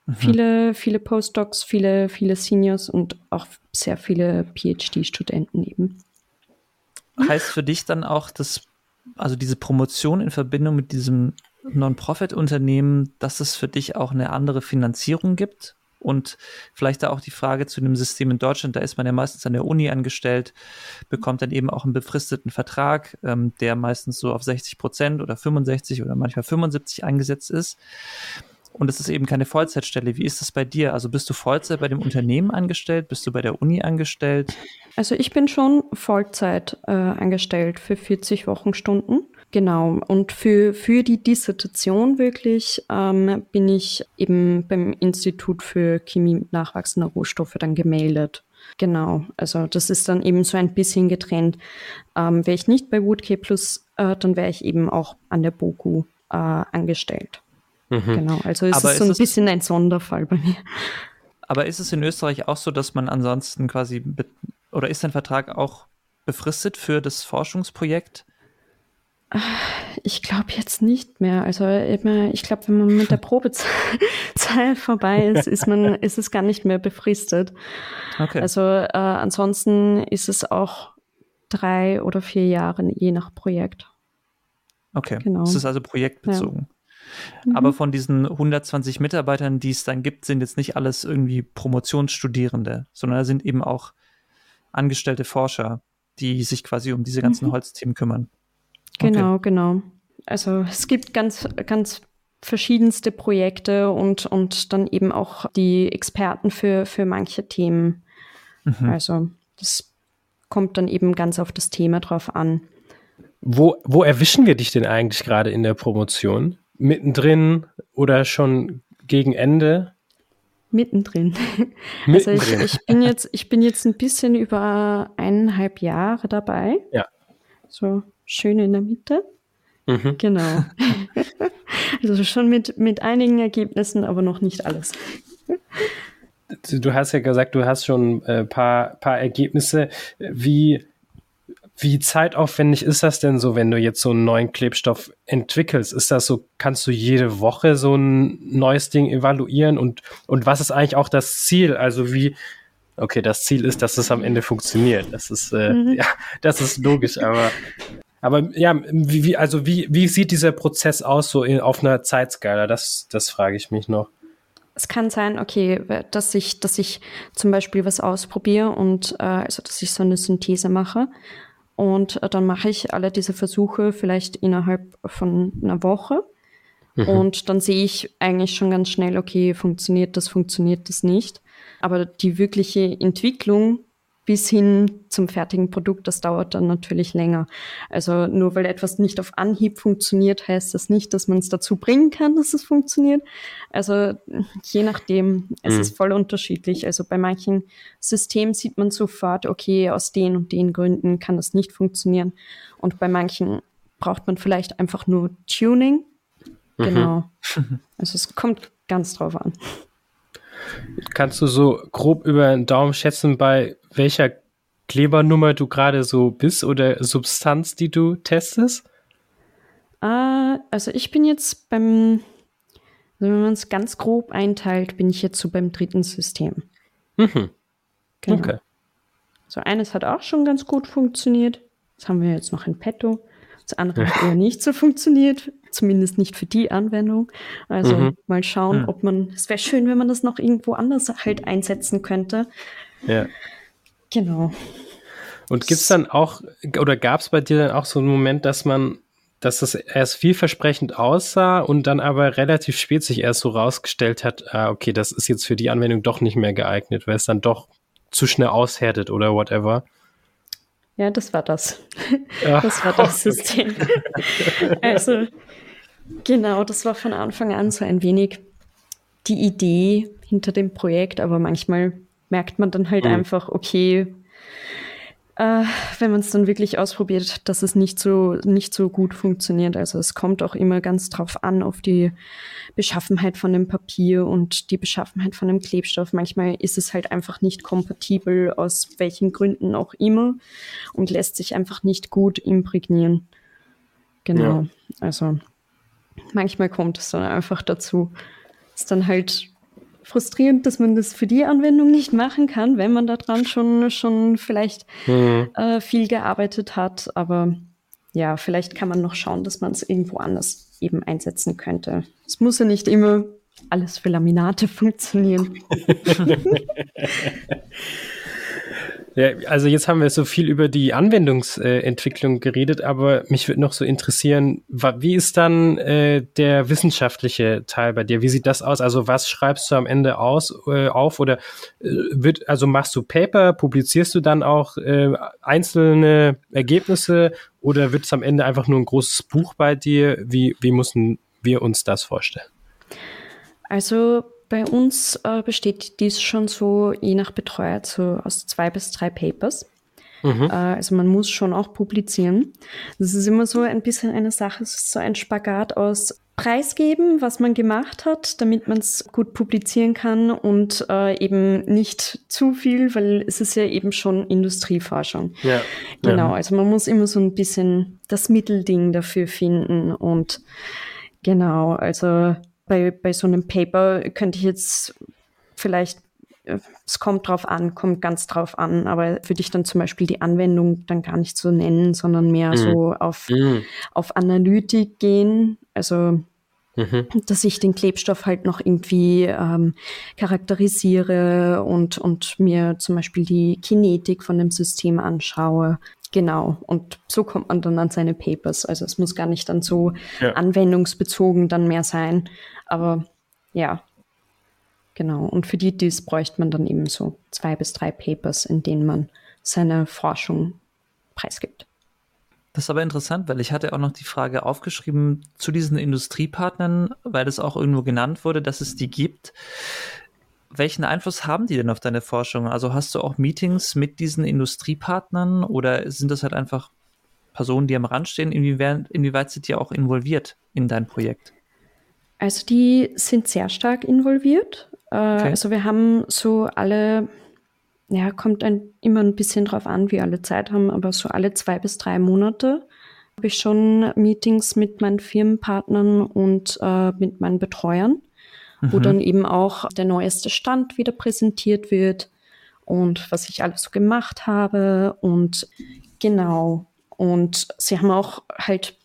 Mhm. Viele, viele Postdocs, viele, viele Seniors und auch sehr viele PhD-Studenten eben. Heißt für dich dann auch, dass also diese Promotion in Verbindung mit diesem Non-Profit-Unternehmen, dass es für dich auch eine andere Finanzierung gibt? Und vielleicht da auch die Frage zu dem System in Deutschland, da ist man ja meistens an der Uni angestellt, bekommt dann eben auch einen befristeten Vertrag, ähm, der meistens so auf 60 Prozent oder 65 oder manchmal 75 eingesetzt ist. Und es ist eben keine Vollzeitstelle. Wie ist das bei dir? Also bist du Vollzeit bei dem Unternehmen angestellt? Bist du bei der Uni angestellt? Also ich bin schon Vollzeit äh, angestellt für 40 Wochenstunden. Genau. Und für, für die Dissertation wirklich ähm, bin ich eben beim Institut für Chemie nachwachsender Rohstoffe dann gemeldet. Genau, also das ist dann eben so ein bisschen getrennt. Ähm, wäre ich nicht bei Woodkey Plus, äh, dann wäre ich eben auch an der BOKU äh, angestellt. Mhm. Genau, also es Aber ist so ein bisschen ein Sonderfall bei mir. Aber ist es in Österreich auch so, dass man ansonsten quasi, oder ist dein Vertrag auch befristet für das Forschungsprojekt? Ich glaube jetzt nicht mehr. Also ich glaube, wenn man mit der Probezeit vorbei ist, ist man, ist es gar nicht mehr befristet. Okay. Also äh, ansonsten ist es auch drei oder vier Jahre, je nach Projekt. Okay. Genau. Es ist also projektbezogen. Ja. Mhm. Aber von diesen 120 Mitarbeitern, die es dann gibt, sind jetzt nicht alles irgendwie Promotionsstudierende, sondern da sind eben auch angestellte Forscher, die sich quasi um diese ganzen mhm. Holzthemen kümmern. Genau, okay. genau. Also es gibt ganz, ganz verschiedenste Projekte und, und dann eben auch die Experten für, für manche Themen. Mhm. Also das kommt dann eben ganz auf das Thema drauf an. Wo, wo erwischen wir dich denn eigentlich gerade in der Promotion? Mittendrin oder schon gegen Ende? Mittendrin. Also ich, ich, bin jetzt, ich bin jetzt ein bisschen über eineinhalb Jahre dabei. Ja. So schön in der Mitte. Mhm. Genau. also schon mit, mit einigen Ergebnissen, aber noch nicht alles. Du hast ja gesagt, du hast schon ein äh, paar, paar Ergebnisse. Wie, wie zeitaufwendig ist das denn so, wenn du jetzt so einen neuen Klebstoff entwickelst? Ist das so, kannst du jede Woche so ein neues Ding evaluieren? Und, und was ist eigentlich auch das Ziel? Also wie, okay, das Ziel ist, dass es am Ende funktioniert. Das ist, äh, mhm. ja, das ist logisch, aber, aber ja, wie, also wie, wie sieht dieser Prozess aus, so in, auf einer Zeitskala? Das, das frage ich mich noch. Es kann sein, okay, dass ich, dass ich zum Beispiel was ausprobiere und äh, also dass ich so eine Synthese mache und äh, dann mache ich alle diese Versuche vielleicht innerhalb von einer Woche. Mhm. Und dann sehe ich eigentlich schon ganz schnell, okay, funktioniert das, funktioniert das nicht. Aber die wirkliche Entwicklung bis hin zum fertigen Produkt, das dauert dann natürlich länger. Also nur weil etwas nicht auf Anhieb funktioniert, heißt das nicht, dass man es dazu bringen kann, dass es funktioniert. Also je nachdem, es mhm. ist voll unterschiedlich. Also bei manchen Systemen sieht man sofort, okay, aus den und den Gründen kann das nicht funktionieren. Und bei manchen braucht man vielleicht einfach nur Tuning. Mhm. Genau. Also es kommt ganz drauf an. Kannst du so grob über den Daumen schätzen, bei welcher Klebernummer du gerade so bist oder Substanz, die du testest? Uh, also ich bin jetzt beim, also wenn man es ganz grob einteilt, bin ich jetzt so beim dritten System. Mhm. Genau. Okay. So eines hat auch schon ganz gut funktioniert. Das haben wir jetzt noch in petto. Das andere hat eher nicht so funktioniert, zumindest nicht für die Anwendung. Also mhm. mal schauen, ob man, es wäre schön, wenn man das noch irgendwo anders halt einsetzen könnte. Ja. Genau. Und gibt es dann auch, oder gab es bei dir dann auch so einen Moment, dass man, dass das erst vielversprechend aussah und dann aber relativ spät sich erst so rausgestellt hat, ah, okay, das ist jetzt für die Anwendung doch nicht mehr geeignet, weil es dann doch zu schnell aushärtet oder whatever? Ja, das war das. Ja. Das war das System. also, genau, das war von Anfang an so ein wenig die Idee hinter dem Projekt, aber manchmal merkt man dann halt mhm. einfach, okay, äh, wenn man es dann wirklich ausprobiert, dass es nicht so, nicht so gut funktioniert. Also es kommt auch immer ganz drauf an, auf die Beschaffenheit von dem Papier und die Beschaffenheit von dem Klebstoff. Manchmal ist es halt einfach nicht kompatibel, aus welchen Gründen auch immer, und lässt sich einfach nicht gut imprägnieren. Genau. Ja. Also manchmal kommt es dann einfach dazu. Ist dann halt frustrierend, dass man das für die Anwendung nicht machen kann, wenn man daran schon, schon vielleicht mhm. äh, viel gearbeitet hat. Aber ja, vielleicht kann man noch schauen, dass man es irgendwo anders eben einsetzen könnte. Es muss ja nicht immer alles für Laminate funktionieren. Ja, also jetzt haben wir so viel über die Anwendungsentwicklung geredet, aber mich würde noch so interessieren, wie ist dann äh, der wissenschaftliche Teil bei dir? Wie sieht das aus? Also was schreibst du am Ende aus äh, auf oder äh, wird also machst du Paper, publizierst du dann auch äh, einzelne Ergebnisse oder wird es am Ende einfach nur ein großes Buch bei dir? Wie wie müssen wir uns das vorstellen? Also bei uns äh, besteht dies schon so je nach Betreuer so aus zwei bis drei Papers. Mhm. Äh, also man muss schon auch publizieren. Das ist immer so ein bisschen eine Sache, es ist so ein Spagat aus preisgeben, was man gemacht hat, damit man es gut publizieren kann und äh, eben nicht zu viel, weil es ist ja eben schon Industrieforschung. Ja. Genau, ja. also man muss immer so ein bisschen das Mittelding dafür finden und genau, also bei, bei so einem Paper könnte ich jetzt vielleicht, äh, es kommt drauf an, kommt ganz drauf an, aber würde ich dann zum Beispiel die Anwendung dann gar nicht so nennen, sondern mehr mhm. so auf, mhm. auf Analytik gehen. Also mhm. dass ich den Klebstoff halt noch irgendwie ähm, charakterisiere und, und mir zum Beispiel die Kinetik von dem System anschaue. Genau, und so kommt man dann an seine Papers. Also es muss gar nicht dann so ja. anwendungsbezogen dann mehr sein. Aber ja, genau. Und für die dies bräuchte man dann eben so zwei bis drei Papers, in denen man seine Forschung preisgibt. Das ist aber interessant, weil ich hatte auch noch die Frage aufgeschrieben zu diesen Industriepartnern, weil es auch irgendwo genannt wurde, dass es die gibt welchen Einfluss haben die denn auf deine Forschung? Also hast du auch Meetings mit diesen Industriepartnern oder sind das halt einfach Personen, die am Rand stehen? Inwieweit, inwieweit sind die auch involviert in dein Projekt? Also die sind sehr stark involviert. Äh, okay. Also wir haben so alle, ja, kommt ein, immer ein bisschen drauf an, wie alle Zeit haben, aber so alle zwei bis drei Monate habe ich schon Meetings mit meinen Firmenpartnern und äh, mit meinen Betreuern mhm. wo dann eben auch der neueste Stand wieder präsentiert wird und was ich alles so gemacht habe und genau. Und sie haben auch halt,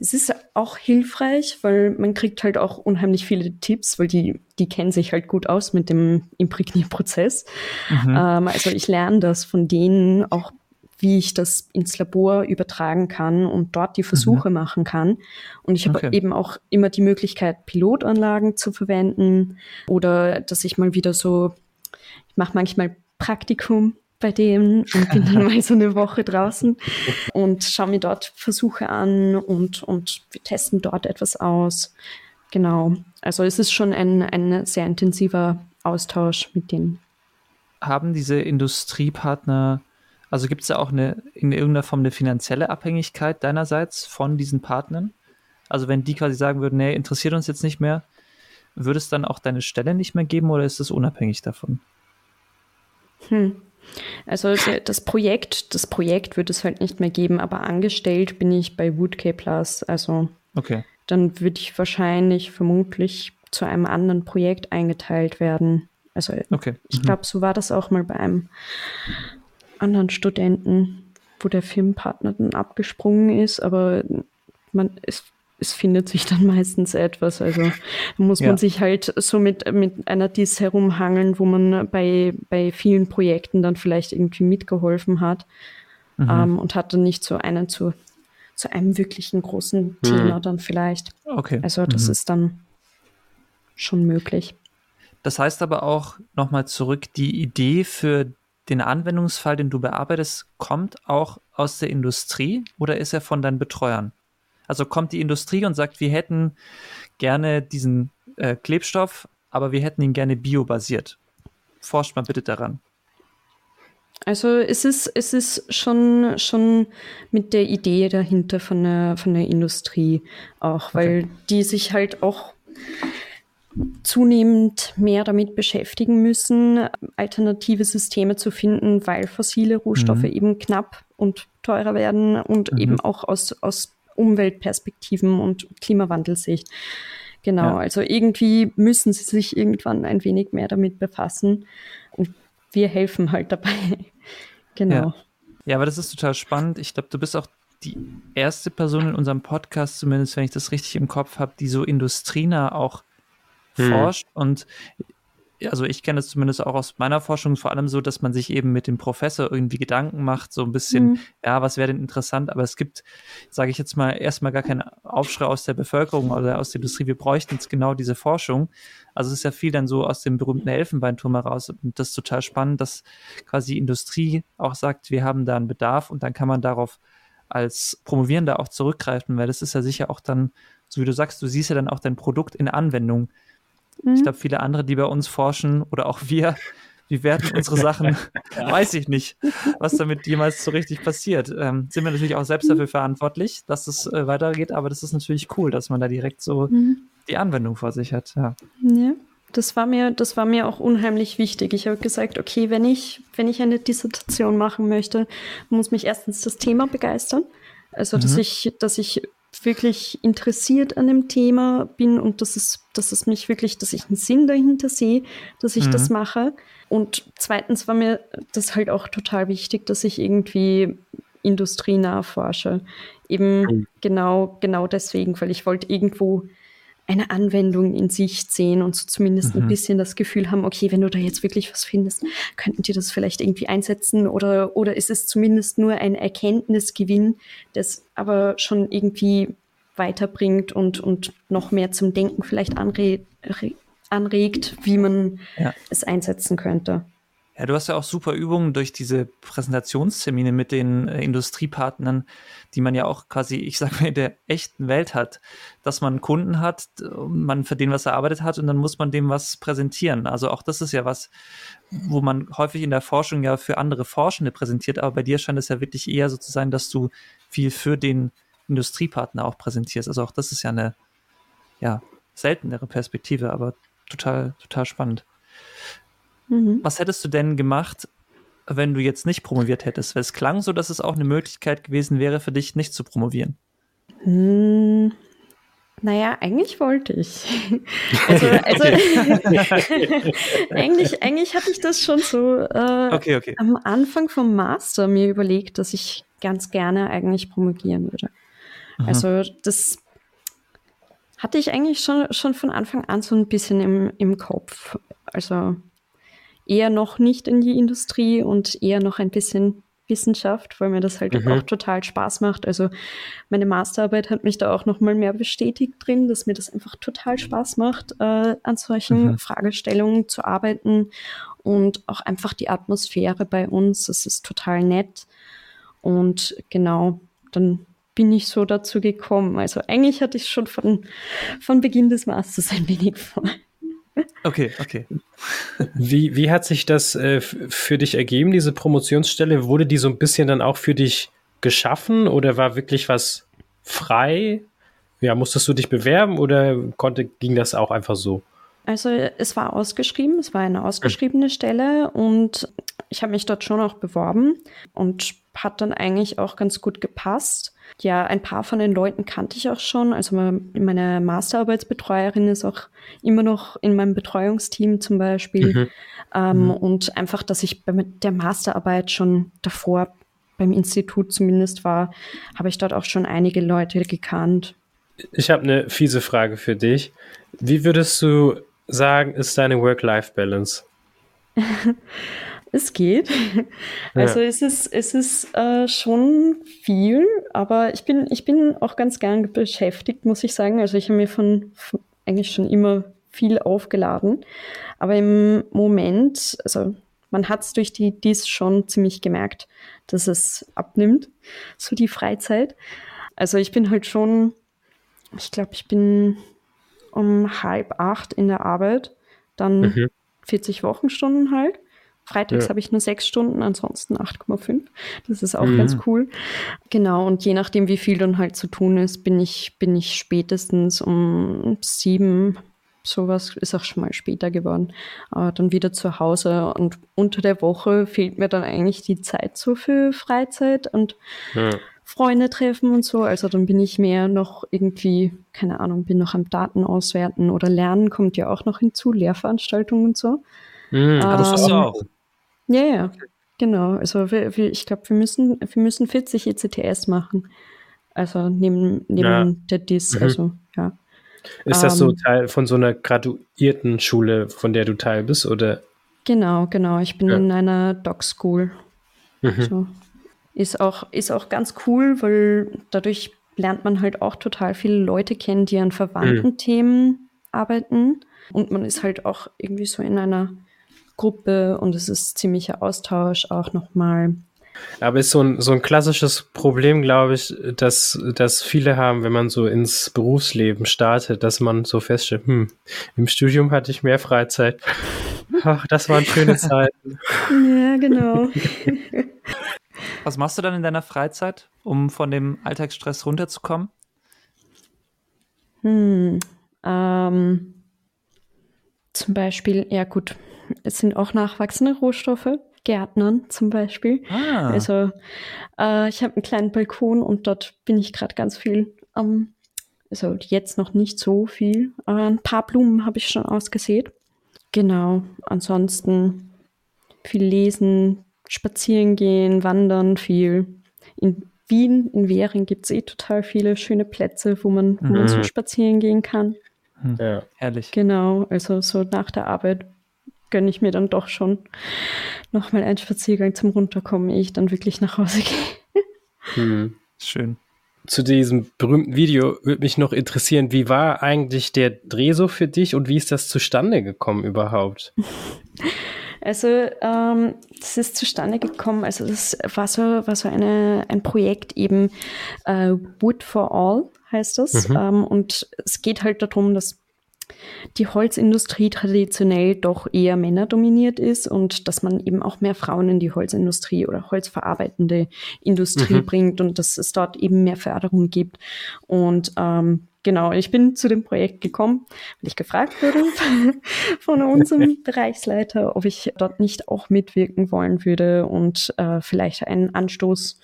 es ist auch hilfreich, weil man kriegt halt auch unheimlich viele Tipps, weil die, die kennen sich halt gut aus mit dem Imprägnierprozess. Mhm. Ähm, also ich lerne das von denen auch wie ich das ins Labor übertragen kann und dort die Versuche mhm. machen kann. Und ich habe okay. eben auch immer die Möglichkeit, Pilotanlagen zu verwenden oder dass ich mal wieder so ich mache manchmal Praktikum bei denen und bin dann mal so eine Woche draußen und schaue mir dort Versuche an und, und wir testen dort etwas aus. Genau. Also es ist schon ein, ein sehr intensiver Austausch mit denen. Haben diese Industriepartner, also gibt es da auch eine, in irgendeiner Form eine finanzielle Abhängigkeit deinerseits von diesen Partnern? Also wenn die quasi sagen würden, nee, interessiert uns jetzt nicht mehr, würde es dann auch deine Stelle nicht mehr geben oder ist es unabhängig davon? Hm. Also das Projekt, das Projekt wird es halt nicht mehr geben, aber angestellt bin ich bei Woodk Plus. Also okay. dann würde ich wahrscheinlich vermutlich zu einem anderen Projekt eingeteilt werden. Also okay. mhm. ich glaube, so war das auch mal bei einem anderen Studenten, wo der Filmpartner dann abgesprungen ist, aber man ist es findet sich dann meistens etwas. Also muss ja. man sich halt so mit, mit einer DIS herumhangeln, wo man bei, bei vielen Projekten dann vielleicht irgendwie mitgeholfen hat mhm. ähm, und hat dann nicht so einen zu, zu einem wirklichen großen mhm. Thema dann vielleicht. Okay. Also das mhm. ist dann schon möglich. Das heißt aber auch nochmal zurück, die Idee für den Anwendungsfall, den du bearbeitest, kommt auch aus der Industrie oder ist er von deinen Betreuern? Also kommt die Industrie und sagt, wir hätten gerne diesen äh, Klebstoff, aber wir hätten ihn gerne biobasiert. Forscht mal bitte daran. Also es ist, es ist schon, schon mit der Idee dahinter von der, von der Industrie auch, weil okay. die sich halt auch zunehmend mehr damit beschäftigen müssen, alternative Systeme zu finden, weil fossile Rohstoffe mhm. eben knapp und teurer werden und mhm. eben auch aus, aus Umweltperspektiven und Klimawandelsicht. Genau, ja. also irgendwie müssen sie sich irgendwann ein wenig mehr damit befassen und wir helfen halt dabei. genau. Ja. ja, aber das ist total spannend. Ich glaube, du bist auch die erste Person in unserem Podcast, zumindest wenn ich das richtig im Kopf habe, die so industrienah auch hm. forscht. Und also ich kenne es zumindest auch aus meiner Forschung vor allem so, dass man sich eben mit dem Professor irgendwie Gedanken macht, so ein bisschen, mhm. ja, was wäre denn interessant, aber es gibt, sage ich jetzt mal, erstmal gar keinen Aufschrei aus der Bevölkerung oder aus der Industrie, wir bräuchten jetzt genau diese Forschung. Also es ist ja viel dann so aus dem berühmten Elfenbeinturm heraus und das ist total spannend, dass quasi die Industrie auch sagt, wir haben da einen Bedarf und dann kann man darauf als Promovierender auch zurückgreifen, weil das ist ja sicher auch dann, so wie du sagst, du siehst ja dann auch dein Produkt in Anwendung Mhm. Ich glaube, viele andere, die bei uns forschen oder auch wir, wir werden unsere Sachen, ja. weiß ich nicht, was damit jemals so richtig passiert. Ähm, sind wir natürlich auch selbst dafür verantwortlich, dass es äh, weitergeht, aber das ist natürlich cool, dass man da direkt so mhm. die Anwendung vor sich hat. Ja. ja. Das war mir, das war mir auch unheimlich wichtig. Ich habe gesagt, okay, wenn ich, wenn ich eine Dissertation machen möchte, muss mich erstens das Thema begeistern. Also, dass mhm. ich, dass ich wirklich interessiert an dem Thema bin und dass es, dass es mich wirklich, dass ich einen Sinn dahinter sehe, dass ich mhm. das mache. Und zweitens war mir das halt auch total wichtig, dass ich irgendwie industrienah forsche. Eben mhm. genau, genau deswegen, weil ich wollte irgendwo eine Anwendung in Sicht sehen und so zumindest mhm. ein bisschen das Gefühl haben, okay, wenn du da jetzt wirklich was findest, könnten die das vielleicht irgendwie einsetzen oder, oder ist es zumindest nur ein Erkenntnisgewinn, das aber schon irgendwie weiterbringt und, und noch mehr zum Denken vielleicht anre anregt, wie man ja. es einsetzen könnte. Ja, du hast ja auch super Übungen durch diese Präsentationstermine mit den äh, Industriepartnern, die man ja auch quasi, ich sag mal, in der echten Welt hat, dass man Kunden hat, man für den was erarbeitet hat und dann muss man dem was präsentieren. Also auch das ist ja was, wo man häufig in der Forschung ja für andere Forschende präsentiert, aber bei dir scheint es ja wirklich eher so zu sein, dass du viel für den Industriepartner auch präsentierst. Also auch das ist ja eine, ja, seltenere Perspektive, aber total, total spannend. Mhm. Was hättest du denn gemacht, wenn du jetzt nicht promoviert hättest? Weil es klang so, dass es auch eine Möglichkeit gewesen wäre, für dich nicht zu promovieren. Hm, naja, eigentlich wollte ich. Also, also eigentlich, eigentlich hatte ich das schon so äh, okay, okay. am Anfang vom Master mir überlegt, dass ich ganz gerne eigentlich promovieren würde. Mhm. Also das hatte ich eigentlich schon, schon von Anfang an so ein bisschen im, im Kopf. Also eher noch nicht in die Industrie und eher noch ein bisschen Wissenschaft, weil mir das halt Mhm. auch total Spaß macht. Also meine Masterarbeit hat mich da auch noch mal mehr bestätigt drin, dass mir das einfach total Spaß macht, äh, an solchen Mhm. Fragestellungen zu arbeiten und auch einfach die Atmosphäre bei uns. Das ist total nett. Und genau, dann bin ich so dazu gekommen. Also eigentlich hatte ich schon von, von Beginn des Masters ein wenig vor. Okay, okay. Wie, wie hat sich das äh, für dich ergeben, diese Promotionsstelle? Wurde die so ein bisschen dann auch für dich geschaffen oder war wirklich was frei? Ja, musstest du dich bewerben oder konnte, ging das auch einfach so? Also es war ausgeschrieben, es war eine ausgeschriebene Stelle und ich habe mich dort schon auch beworben und hat dann eigentlich auch ganz gut gepasst. Ja, ein paar von den Leuten kannte ich auch schon. Also me- meine Masterarbeitsbetreuerin ist auch immer noch in meinem Betreuungsteam zum Beispiel. Mhm. Ähm, Und einfach, dass ich bei der Masterarbeit schon davor beim Institut zumindest war, habe ich dort auch schon einige Leute gekannt. Ich habe eine fiese Frage für dich. Wie würdest du sagen, ist deine Work-Life-Balance? Es geht. Also es ist, es ist äh, schon viel, aber ich bin, ich bin auch ganz gern beschäftigt, muss ich sagen. Also ich habe mir von, von eigentlich schon immer viel aufgeladen. Aber im Moment, also man hat es durch die dies schon ziemlich gemerkt, dass es abnimmt, so die Freizeit. Also ich bin halt schon, ich glaube, ich bin um halb acht in der Arbeit, dann Mhm. 40 Wochenstunden halt. Freitags Ja. habe ich nur sechs Stunden, ansonsten 8,5. Das ist auch Mhm. ganz cool. Genau, und je nachdem, wie viel dann halt zu tun ist, bin ich, bin ich spätestens um sieben, sowas ist auch schon mal später geworden, äh, dann wieder zu Hause. Und unter der Woche fehlt mir dann eigentlich die Zeit so für Freizeit und Ja. Freunde treffen und so. Also dann bin ich mehr noch irgendwie, keine Ahnung, bin noch am Daten auswerten oder lernen kommt ja auch noch hinzu, Lehrveranstaltungen und so. Mhm, Ah, Das du Ähm, auch. Ja, ja, genau. Also wir, wir, ich glaube, wir müssen, wir müssen 40 ECTS machen. Also neben, neben Ja. der DIS, Mhm. also ja. Ist das so Ähm, Teil von so einer graduierten Schule, von der du Teil bist? Oder? Genau, genau. Ich bin Ja. in einer Doc School. Mhm. So. Ist auch, ist auch ganz cool, weil dadurch lernt man halt auch total viele Leute kennen, die an verwandten Mhm. Themen arbeiten. Und man ist halt auch irgendwie so in einer Gruppe und es ist ziemlicher Austausch auch nochmal. Aber ist so ein, so ein klassisches Problem, glaube ich, dass, dass viele haben, wenn man so ins Berufsleben startet, dass man so feststellt, hm, im Studium hatte ich mehr Freizeit. Ach, das waren schöne Zeiten. Ja, genau. Was machst du dann in deiner Freizeit, um von dem Alltagsstress runterzukommen? Hm, ähm, zum Beispiel, ja gut, es sind auch nachwachsende Rohstoffe, Gärtnern zum Beispiel. Ah, Also äh, ich habe einen kleinen Balkon und dort bin ich gerade ganz viel am, also jetzt noch nicht so viel, aber ein paar Blumen habe ich schon ausgesät. Genau, ansonsten viel lesen, spazieren gehen, wandern viel. In Wien, in Währing gibt es eh total viele schöne Plätze, wo man, wo man so Mhm. spazieren gehen kann. Ja. herrlich. Genau, also so nach der Arbeit gönne ich mir dann doch schon nochmal einen Spaziergang zum Runterkommen, ehe ich dann wirklich nach Hause gehe. Hm. Schön. Zu diesem berühmten Video würde mich noch interessieren, wie war eigentlich der Dreh so für dich und wie ist das zustande gekommen überhaupt? Also, ähm, das ist zustande gekommen, also das war so, war so eine, ein Projekt eben, äh, Wood for All heißt das. Mhm. Ähm, und es geht halt darum, dass die Holzindustrie traditionell doch eher männerdominiert ist und dass man eben auch mehr Frauen in die Holzindustrie oder holzverarbeitende Industrie Mhm. bringt und dass es dort eben mehr Förderung gibt. Und ähm, genau, ich bin zu dem Projekt gekommen, weil ich gefragt wurde von unserem Bereichsleiter, ob ich dort nicht auch mitwirken wollen würde und äh, vielleicht einen Anstoß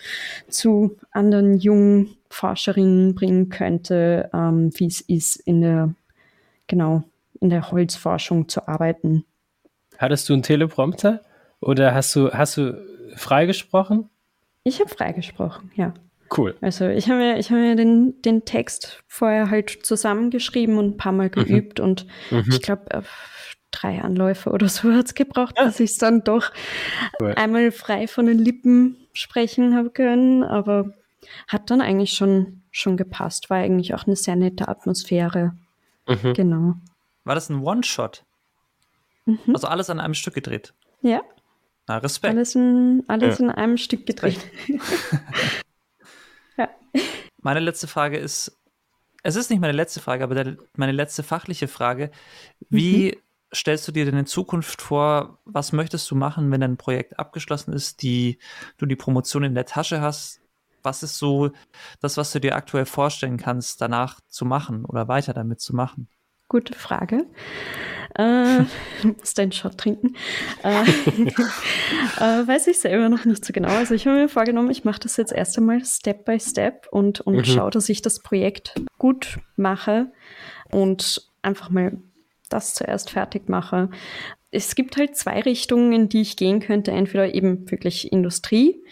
zu anderen jungen Forscherinnen bringen könnte, ähm, wie es ist in der genau in der Holzforschung zu arbeiten. Hattest du einen Teleprompter oder hast du, hast du freigesprochen? Ich habe freigesprochen, ja. Cool. Also ich habe mir, ich habe mir den, den Text vorher halt zusammengeschrieben und ein paar Mal geübt und Mhm. ich glaube, äh, drei Anläufe oder so hat es gebraucht, dass ich es dann doch cool. einmal frei von den Lippen sprechen habe können. Aber hat dann eigentlich schon, schon gepasst. War eigentlich auch eine sehr nette Atmosphäre. Mhm. Genau. War das ein One-Shot? Mhm. Also alles an einem Stück gedreht? Ja. Na, Respekt. Alles in, alles ja. in einem Stück gedreht. ja. Meine letzte Frage ist, es ist nicht meine letzte Frage, aber der, meine letzte fachliche Frage. Wie mhm. stellst du dir denn in Zukunft vor, was möchtest du machen, wenn dein Projekt abgeschlossen ist, die, du die Promotion in der Tasche hast? Was ist so das, was du dir aktuell vorstellen kannst, danach zu machen oder weiter damit zu machen? Gute Frage. Äh, muss deinen Shot trinken. Äh, äh, weiß ich selber noch nicht so genau. Also ich habe mir vorgenommen, ich mache das jetzt erst einmal Step by Step und, und mhm. schaue, dass ich das Projekt gut mache und einfach mal das zuerst fertig mache. Es gibt halt zwei Richtungen, in die ich gehen könnte. Entweder eben wirklich Industrie,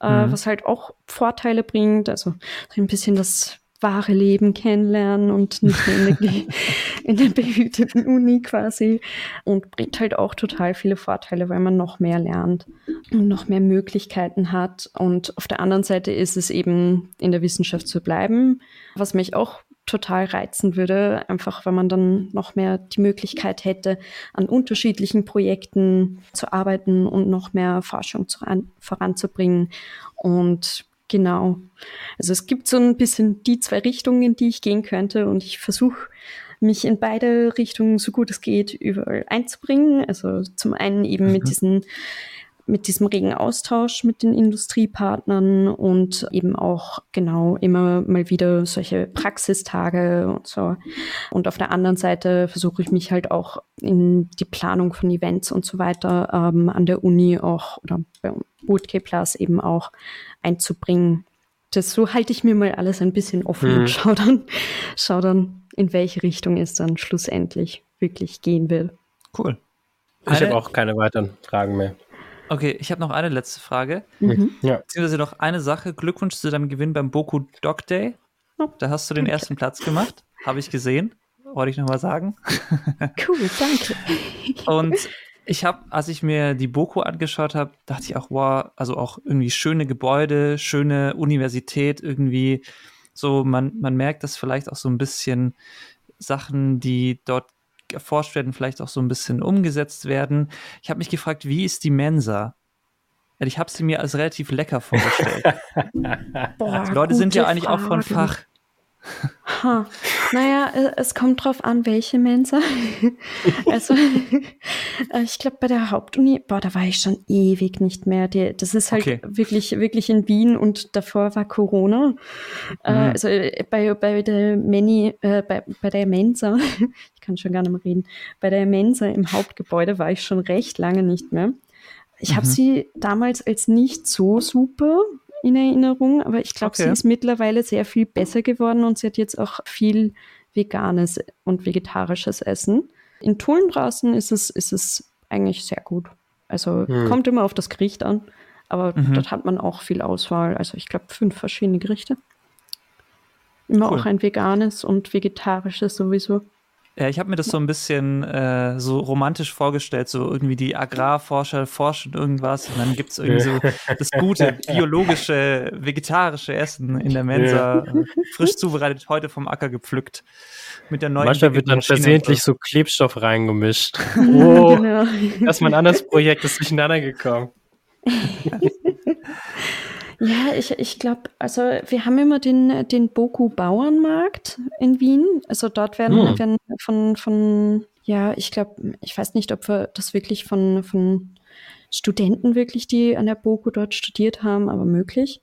äh, mhm. was halt auch Vorteile bringt. Also ein bisschen das wahre Leben kennenlernen und nicht in der, in der behüteten Uni quasi. Und bringt halt auch total viele Vorteile, weil man noch mehr lernt und noch mehr Möglichkeiten hat. Und auf der anderen Seite ist es eben in der Wissenschaft zu bleiben, was mich auch total reizen würde, einfach weil man dann noch mehr die Möglichkeit hätte, an unterschiedlichen Projekten zu arbeiten und noch mehr Forschung zu, an, voranzubringen. Und genau, also es gibt so ein bisschen die zwei Richtungen, in die ich gehen könnte und ich versuche mich in beide Richtungen so gut es geht überall einzubringen. Also zum einen eben mhm. mit diesen mit diesem regen Austausch mit den Industriepartnern und eben auch genau immer mal wieder solche Praxistage und so. Und auf der anderen Seite versuche ich mich halt auch in die Planung von Events und so weiter ähm, an der Uni auch oder bei Bootcamp Plus eben auch einzubringen. Das so halte ich mir mal alles ein bisschen offen mhm. und schau dann, schau dann, in welche Richtung es dann schlussendlich wirklich gehen will. Cool. Ich habe auch keine weiteren Fragen mehr. Okay, ich habe noch eine letzte Frage. Mhm. Ja. Beziehungsweise noch eine Sache. Glückwunsch zu deinem Gewinn beim Boku Dog Day. Oh, da hast du den ersten Platz gemacht. Habe ich gesehen. Wollte ich nochmal sagen. Cool, danke. Und ich habe, als ich mir die Boku angeschaut habe, dachte ich auch, wow, also auch irgendwie schöne Gebäude, schöne Universität, irgendwie so, man, man merkt, dass vielleicht auch so ein bisschen Sachen, die dort erforscht werden, vielleicht auch so ein bisschen umgesetzt werden. Ich habe mich gefragt, wie ist die Mensa? Ich habe sie mir als relativ lecker vorgestellt. Boah, die Leute sind ja eigentlich Frage. auch von Fach. Ha. Naja, es kommt drauf an, welche Mensa. also, ich glaube, bei der Hauptuni, boah, da war ich schon ewig nicht mehr. Die, das ist halt okay. wirklich, wirklich in Wien und davor war Corona. Äh, mhm. Äh, also bei, bei der Meni, äh, bei, bei der Mensa, ich kann schon gar nicht mehr reden, bei der Mensa im Hauptgebäude war ich schon recht lange nicht mehr. Ich mhm. habe sie damals als nicht so super in Erinnerung, aber ich glaube, okay. sie ist mittlerweile sehr viel besser geworden und sie hat jetzt auch viel veganes und vegetarisches Essen. In Tulln draußen ist es, ist es eigentlich sehr gut. Also hm. kommt immer auf das Gericht an, aber mhm. dort hat man auch viel Auswahl. Also ich glaube fünf verschiedene Gerichte. Immer cool. auch ein veganes und vegetarisches sowieso. Ja, ich habe mir das so ein bisschen äh, so romantisch vorgestellt, so irgendwie die Agrarforscher forschen irgendwas und dann gibt es irgendwie so das gute, biologische, vegetarische Essen in der Mensa, ja. frisch zubereitet, heute vom Acker gepflückt. Mit der neuen Manchmal wird dann versehentlich so Klebstoff reingemischt. Oh, genau. das ist mein anderes Projekt, das ist durcheinander gekommen. Ja, ich, ich glaube, also wir haben immer den, den Boku Bauernmarkt in Wien. Also dort werden, hm. werden von, von, ja, ich glaube, ich weiß nicht, ob wir das wirklich von, von Studenten wirklich, die an der Boku dort studiert haben, aber möglich.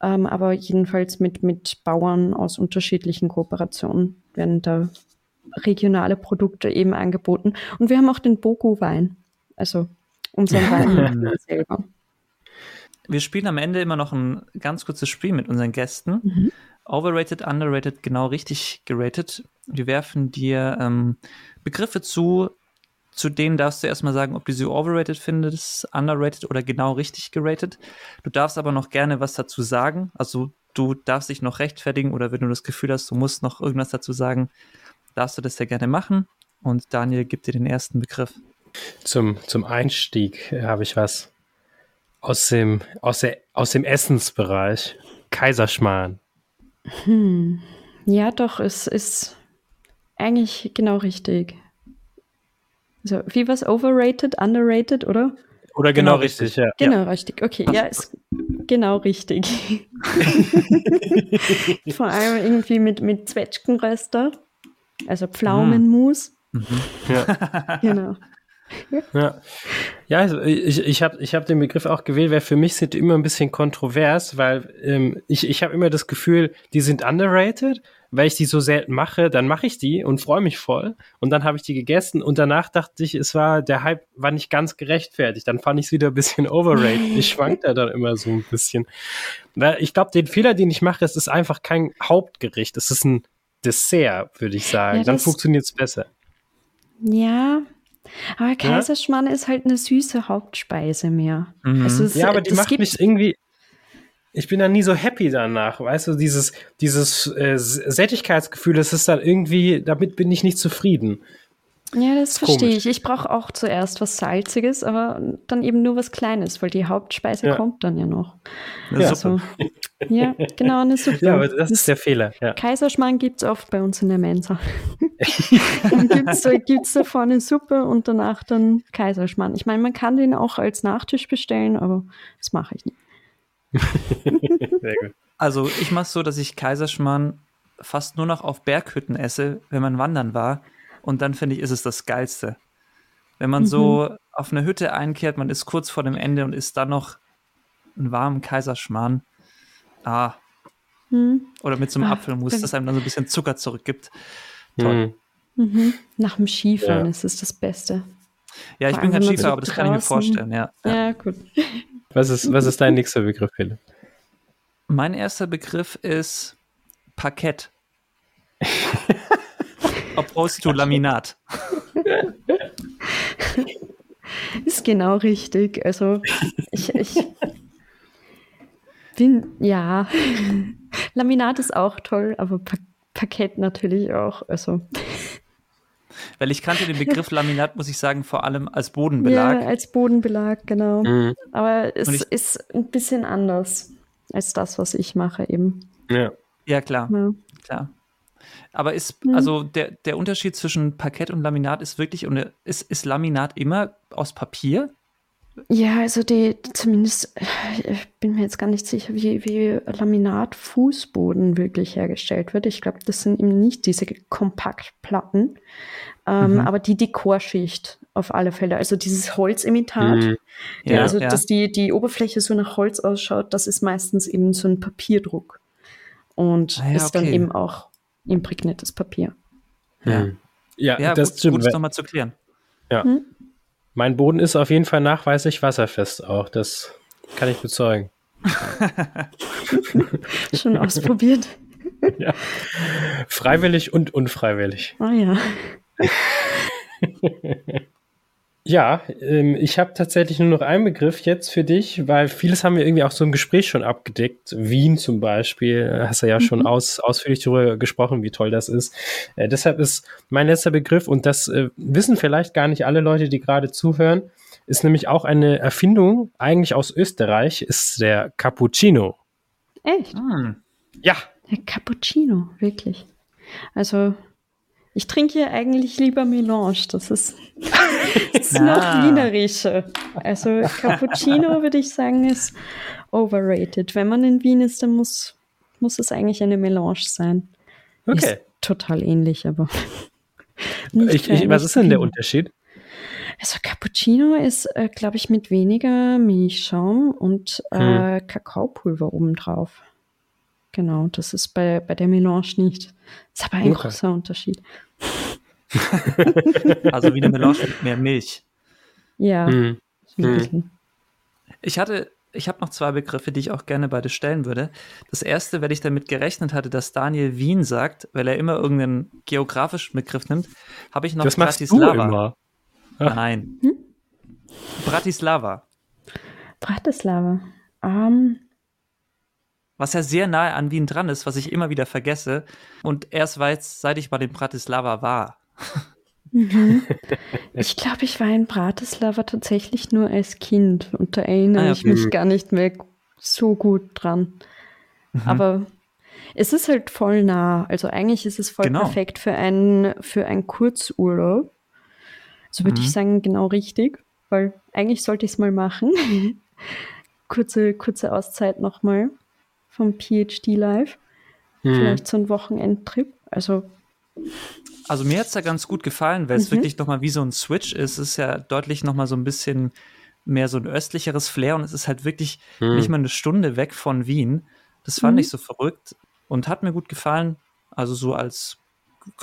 Ähm, aber jedenfalls mit, mit Bauern aus unterschiedlichen Kooperationen werden da regionale Produkte eben angeboten. Und wir haben auch den Boku-Wein. Also unseren Wein selber wir spielen am Ende immer noch ein ganz kurzes Spiel mit unseren Gästen. Mhm. Overrated, underrated, genau richtig geratet. Wir werfen dir ähm, Begriffe zu, zu denen darfst du erstmal sagen, ob du sie overrated findest, underrated oder genau richtig geratet. Du darfst aber noch gerne was dazu sagen. Also du darfst dich noch rechtfertigen oder wenn du das Gefühl hast, du musst noch irgendwas dazu sagen, darfst du das sehr gerne machen. und Daniel gibt dir den ersten Begriff. Zum, zum Einstieg habe ich was aus dem, aus, der, aus dem Essensbereich. Kaiserschmarrn. Hm. Ja, doch, es ist eigentlich genau richtig. Also, wie was overrated, underrated, oder? Oder genau, genau richtig, richtig, ja. Genau ja. richtig. Okay, ja, ist genau richtig. Vor allem irgendwie mit, mit Zwetschgenröster, also Pflaumenmus. Mhm. Ja. genau. Ja, ja also ich, ich habe ich hab den Begriff auch gewählt, weil für mich sind die immer ein bisschen kontrovers, weil ähm, ich, ich habe immer das Gefühl, die sind underrated, weil ich die so selten mache, dann mache ich die und freue mich voll. Und dann habe ich die gegessen und danach dachte ich, es war, der Hype war nicht ganz gerechtfertigt. Dann fand ich es wieder ein bisschen overrated. Ich schwank da dann immer so ein bisschen. Weil ich glaube, den Fehler, den ich mache, es ist einfach kein Hauptgericht. Es ist ein Dessert, würde ich sagen. Ja, dann funktioniert es besser. Ja, aber Kaiserschmarrn ja? ist halt eine süße Hauptspeise mehr. Mhm. Also es, ja, aber die macht mich irgendwie. Ich bin dann nie so happy danach, weißt du, dieses, dieses äh, Sättigkeitsgefühl, das ist dann irgendwie, damit bin ich nicht zufrieden. Ja, das, das verstehe ich. Ich brauche auch zuerst was Salziges, aber dann eben nur was Kleines, weil die Hauptspeise ja. kommt dann ja noch. Eine ja, Suppe. ja, genau, eine Suppe. Ja, aber das, das ist der Fehler. Ja. Kaiserschmarrn gibt es oft bei uns in der Mensa. dann gibt es gibt's davor eine Suppe und danach dann Kaiserschmarrn. Ich meine, man kann den auch als Nachtisch bestellen, aber das mache ich nicht. Sehr gut. Also ich mache es so, dass ich Kaiserschmarrn fast nur noch auf Berghütten esse, wenn man wandern war und dann finde ich, ist es das Geilste. Wenn man mhm. so auf eine Hütte einkehrt, man ist kurz vor dem Ende und isst dann noch einen warmen Kaiserschmarrn. Ah. Mhm. Oder mit so einem ah, Apfelmus, das einem dann so ein bisschen Zucker zurückgibt. Toll. Mhm. mhm. Nach dem Skifahren ja. ist es das Beste. Ja, ich Vor bin kein Skifahrer, aber das kann ich mir vorstellen, ja. Ja, ja gut. Was ist, was ist dein nächster Begriff, Philipp? Mein erster Begriff ist Parkett. opposed to Laminat. Ist genau richtig. Also ich, ich bin, ja, Laminat ist auch toll, aber pa Parkett natürlich auch. Also. Weil ich kannte den Begriff Laminat, muss ich sagen, vor allem als Bodenbelag. Ja, als Bodenbelag, genau. Mhm. Aber es ich, ist ein bisschen anders als das, was ich mache eben. Ja. Ja, klar. Ja. klar. Aber ist, mhm. also der, der Unterschied zwischen Parkett und Laminat ist wirklich, ist, ist Laminat immer aus Papier? Ja, also die, zumindest, ich bin mir jetzt gar nicht sicher, wie, wie Laminat-Fußboden wirklich hergestellt wird. Ich glaube, das sind eben nicht diese Kompaktplatten, ähm, mhm. aber die Dekorschicht auf alle Fälle. Also dieses Holzimitat, mhm. ja, also ja. dass die, die Oberfläche so nach Holz ausschaut, das ist meistens eben so ein Papierdruck. Und ah, ja, ist okay. dann eben auch imprägniertes Papier. Ja, ja, ja das gut, stimmt. Gut, das nochmal zu klären. Ja. Hm? Mein Boden ist auf jeden Fall nachweislich wasserfest auch. Das kann ich bezeugen. Schon ausprobiert. ja. Freiwillig und unfreiwillig. Ah ja. Ja, ähm, ich habe tatsächlich nur noch einen Begriff jetzt für dich, weil vieles haben wir irgendwie auch so im Gespräch schon abgedeckt. Wien zum Beispiel, hast du ja schon mhm. aus, ausführlich darüber gesprochen, wie toll das ist. Äh, deshalb ist mein letzter Begriff, und das äh, wissen vielleicht gar nicht alle Leute, die gerade zuhören, ist nämlich auch eine Erfindung, eigentlich aus Österreich, ist der Cappuccino. Echt? Hm. Ja. Der Cappuccino, wirklich. Also ich trinke hier eigentlich lieber Melange. Das ist, das ist ah. noch wienerischer. Also Cappuccino würde ich sagen ist overrated. Wenn man in Wien ist, dann muss, muss es eigentlich eine Melange sein. Okay. Ist total ähnlich, aber. Ich, ich, was ist denn der Unterschied? Also Cappuccino ist, äh, glaube ich, mit weniger Milchschaum und äh, hm. Kakaopulver obendrauf. Genau, das ist bei, bei der Melange nicht. Das ist aber ein okay. großer Unterschied. also wie eine Melange mit mehr Milch. Ja. Hm. Hm. Ich hatte, ich habe noch zwei Begriffe, die ich auch gerne beide stellen würde. Das erste, weil ich damit gerechnet hatte, dass Daniel Wien sagt, weil er immer irgendeinen geografischen Begriff nimmt, habe ich noch das Bratislava. Du immer. Nein. Hm? Bratislava. Bratislava. Um, ähm, was ja sehr nahe an Wien dran ist, was ich immer wieder vergesse. Und erst weiß, seit ich bei dem Bratislava war. Mhm. Ich glaube, ich war in Bratislava tatsächlich nur als Kind und da erinnere ah, ja. ich mich mhm. gar nicht mehr so gut dran. Mhm. Aber es ist halt voll nah. Also eigentlich ist es voll genau. perfekt für einen, für einen Kurzurlaub. So würde mhm. ich sagen, genau richtig, weil eigentlich sollte ich es mal machen. kurze, kurze Auszeit nochmal vom PhD Live. Mhm. Vielleicht so ein Wochenendtrip. Also also mir hat es da ganz gut gefallen, weil es mhm. wirklich nochmal wie so ein Switch ist. Es ist ja deutlich nochmal so ein bisschen mehr so ein östlicheres Flair und es ist halt wirklich mhm. nicht mal eine Stunde weg von Wien. Das fand mhm. ich so verrückt und hat mir gut gefallen. Also so als,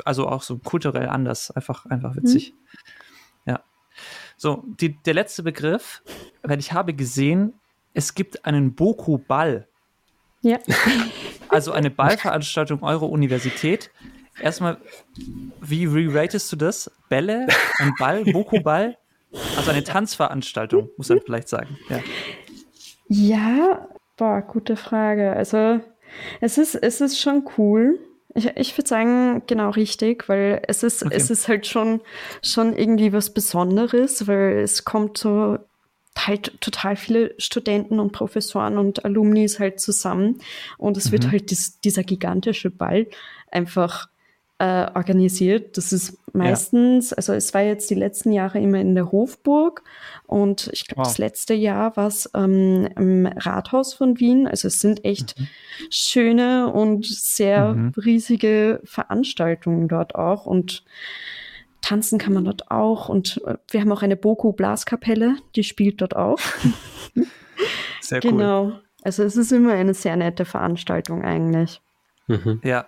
also auch so kulturell anders, einfach, einfach witzig. Mhm. Ja. So, die, der letzte Begriff, weil ich habe gesehen, es gibt einen Boku-Ball. Ja. Also eine Ballveranstaltung eurer Universität erstmal, wie re-ratest du das? Bälle, ein Ball, Boku-Ball? Also eine Tanzveranstaltung, muss man vielleicht sagen. Ja, ja boah, gute Frage. Also es ist, es ist schon cool. Ich, ich würde sagen, genau richtig, weil es ist, okay. es ist halt schon, schon irgendwie was Besonderes, weil es kommt so halt total viele Studenten und Professoren und Alumnis halt zusammen und es mhm. wird halt dies, dieser gigantische Ball einfach äh, organisiert. Das ist meistens, ja. also es war jetzt die letzten Jahre immer in der Hofburg und ich glaube, wow. das letzte Jahr war es ähm, im Rathaus von Wien. Also es sind echt mhm. schöne und sehr mhm. riesige Veranstaltungen dort auch und tanzen kann man dort auch und äh, wir haben auch eine Boku Blaskapelle, die spielt dort auch. sehr cool. Genau. Also es ist immer eine sehr nette Veranstaltung eigentlich. Mhm. Ja,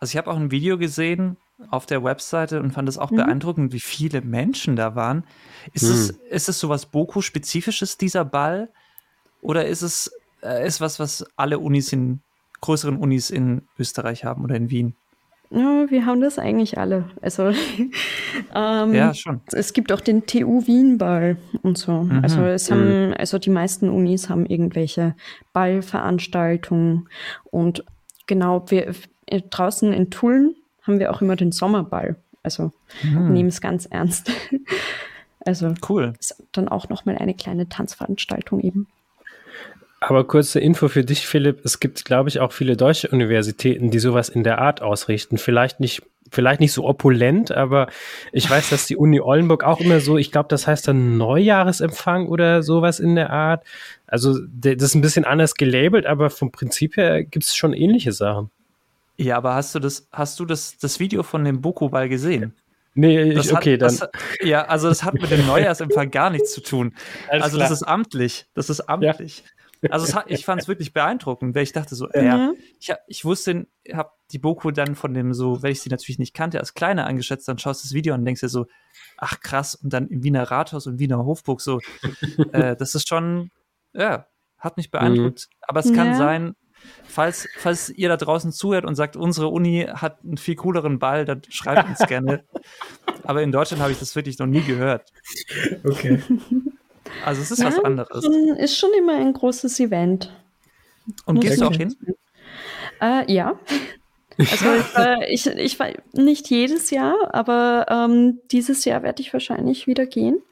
also ich habe auch ein Video gesehen auf der Webseite und fand es auch mhm. beeindruckend, wie viele Menschen da waren. Ist, mhm. es, ist es sowas Boku-spezifisches, dieser Ball? Oder ist es äh, ist was, was alle Unis in größeren Unis in Österreich haben oder in Wien? Ja, wir haben das eigentlich alle. Also ähm, ja, schon. Es gibt auch den TU Wien Ball und so. Mhm. Also es haben, also die meisten Unis haben irgendwelche Ballveranstaltungen und genau, wir, äh, draußen in Tulln haben wir auch immer den Sommerball. Also mhm. nehmen es ganz ernst. Also cool. Ist dann auch nochmal eine kleine Tanzveranstaltung eben. Aber kurze Info für dich, Philipp. Es gibt, glaube ich, auch viele deutsche Universitäten, die sowas in der Art ausrichten. Vielleicht nicht, vielleicht nicht so opulent, aber ich weiß, dass die Uni Oldenburg auch immer so, ich glaube, das heißt dann Neujahresempfang oder sowas in der Art. Also, das ist ein bisschen anders gelabelt, aber vom Prinzip her gibt es schon ähnliche Sachen. Ja, aber hast du das, hast du das, das Video von dem Boku-Ball gesehen? Nee, ich, hat, okay, dann. Das, ja, also das hat mit dem Neujahrsempfang gar nichts zu tun. Alles also klar. das ist amtlich. Das ist amtlich. Ja. Also hat, ich fand es wirklich beeindruckend, weil ich dachte so, mhm. ja, ich, ich wusste, habe die Boku dann von dem so, weil ich sie natürlich nicht kannte, als kleiner angeschätzt, dann schaust du das Video an und denkst dir so, ach krass, und dann im Wiener Rathaus und Wiener Hofburg so, äh, das ist schon, ja, hat mich beeindruckt. Mhm. Aber es kann ja. sein, falls, falls ihr da draußen zuhört und sagt, unsere Uni hat einen viel cooleren Ball, dann schreibt uns gerne. Aber in Deutschland habe ich das wirklich noch nie gehört. Okay. Also es ist ja, was anderes. Ist schon immer ein großes Event. Und Muss gehst du auch hin? Äh, ja. Also ich, äh, ich, ich war nicht jedes Jahr, aber ähm, dieses Jahr werde ich wahrscheinlich wieder gehen.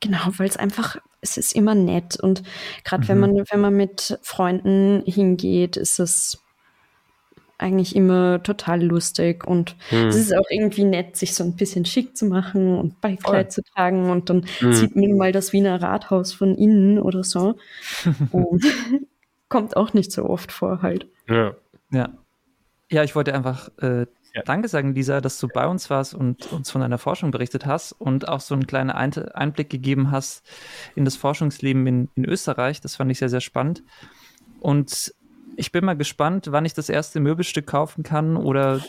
Genau, weil es einfach, es ist immer nett und gerade mhm. wenn man, wenn man mit Freunden hingeht, ist es eigentlich immer total lustig und mhm. es ist auch irgendwie nett, sich so ein bisschen schick zu machen und Ballkleid oh. zu tragen und dann mhm. sieht man mal das Wiener Rathaus von innen oder so. und kommt auch nicht so oft vor halt. Ja. Ja. Ja, ich wollte einfach äh, ja. Danke sagen, Lisa, dass du bei uns warst und uns von deiner Forschung berichtet hast und auch so einen kleinen Einblick gegeben hast in das Forschungsleben in, in Österreich. Das fand ich sehr, sehr spannend. Und ich bin mal gespannt, wann ich das erste Möbelstück kaufen kann oder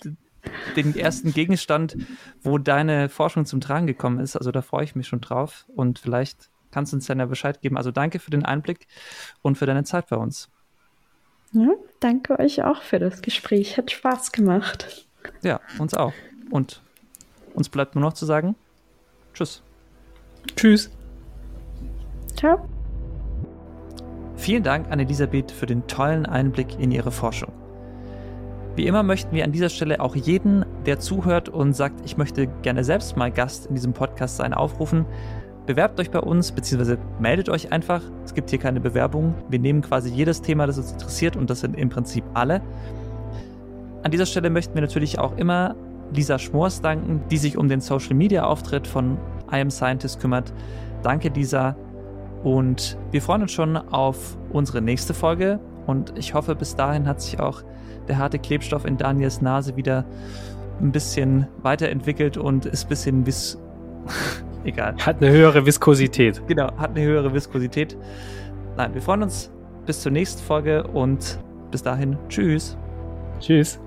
den ersten Gegenstand, wo deine Forschung zum Tragen gekommen ist. Also da freue ich mich schon drauf und vielleicht kannst du uns dann ja Bescheid geben. Also danke für den Einblick und für deine Zeit bei uns. Ja, danke euch auch für das Gespräch. Hat Spaß gemacht. Ja, uns auch. Und uns bleibt nur noch zu sagen, tschüss. Tschüss. Ciao. Vielen Dank an Elisabeth für den tollen Einblick in ihre Forschung. Wie immer möchten wir an dieser Stelle auch jeden, der zuhört und sagt, ich möchte gerne selbst mal Gast in diesem Podcast sein, aufrufen. Bewerbt euch bei uns, beziehungsweise meldet euch einfach. Es gibt hier keine Bewerbung. Wir nehmen quasi jedes Thema, das uns interessiert, und das sind im Prinzip alle. An dieser Stelle möchten wir natürlich auch immer Lisa Schmors danken, die sich um den Social Media Auftritt von I Am Scientist kümmert. Danke, Lisa. Und wir freuen uns schon auf unsere nächste Folge. Und ich hoffe, bis dahin hat sich auch der harte Klebstoff in Daniels Nase wieder ein bisschen weiterentwickelt und ist ein bisschen vis egal. Hat eine höhere Viskosität. Genau, hat eine höhere Viskosität. Nein, wir freuen uns bis zur nächsten Folge und bis dahin, tschüss. Tschüss.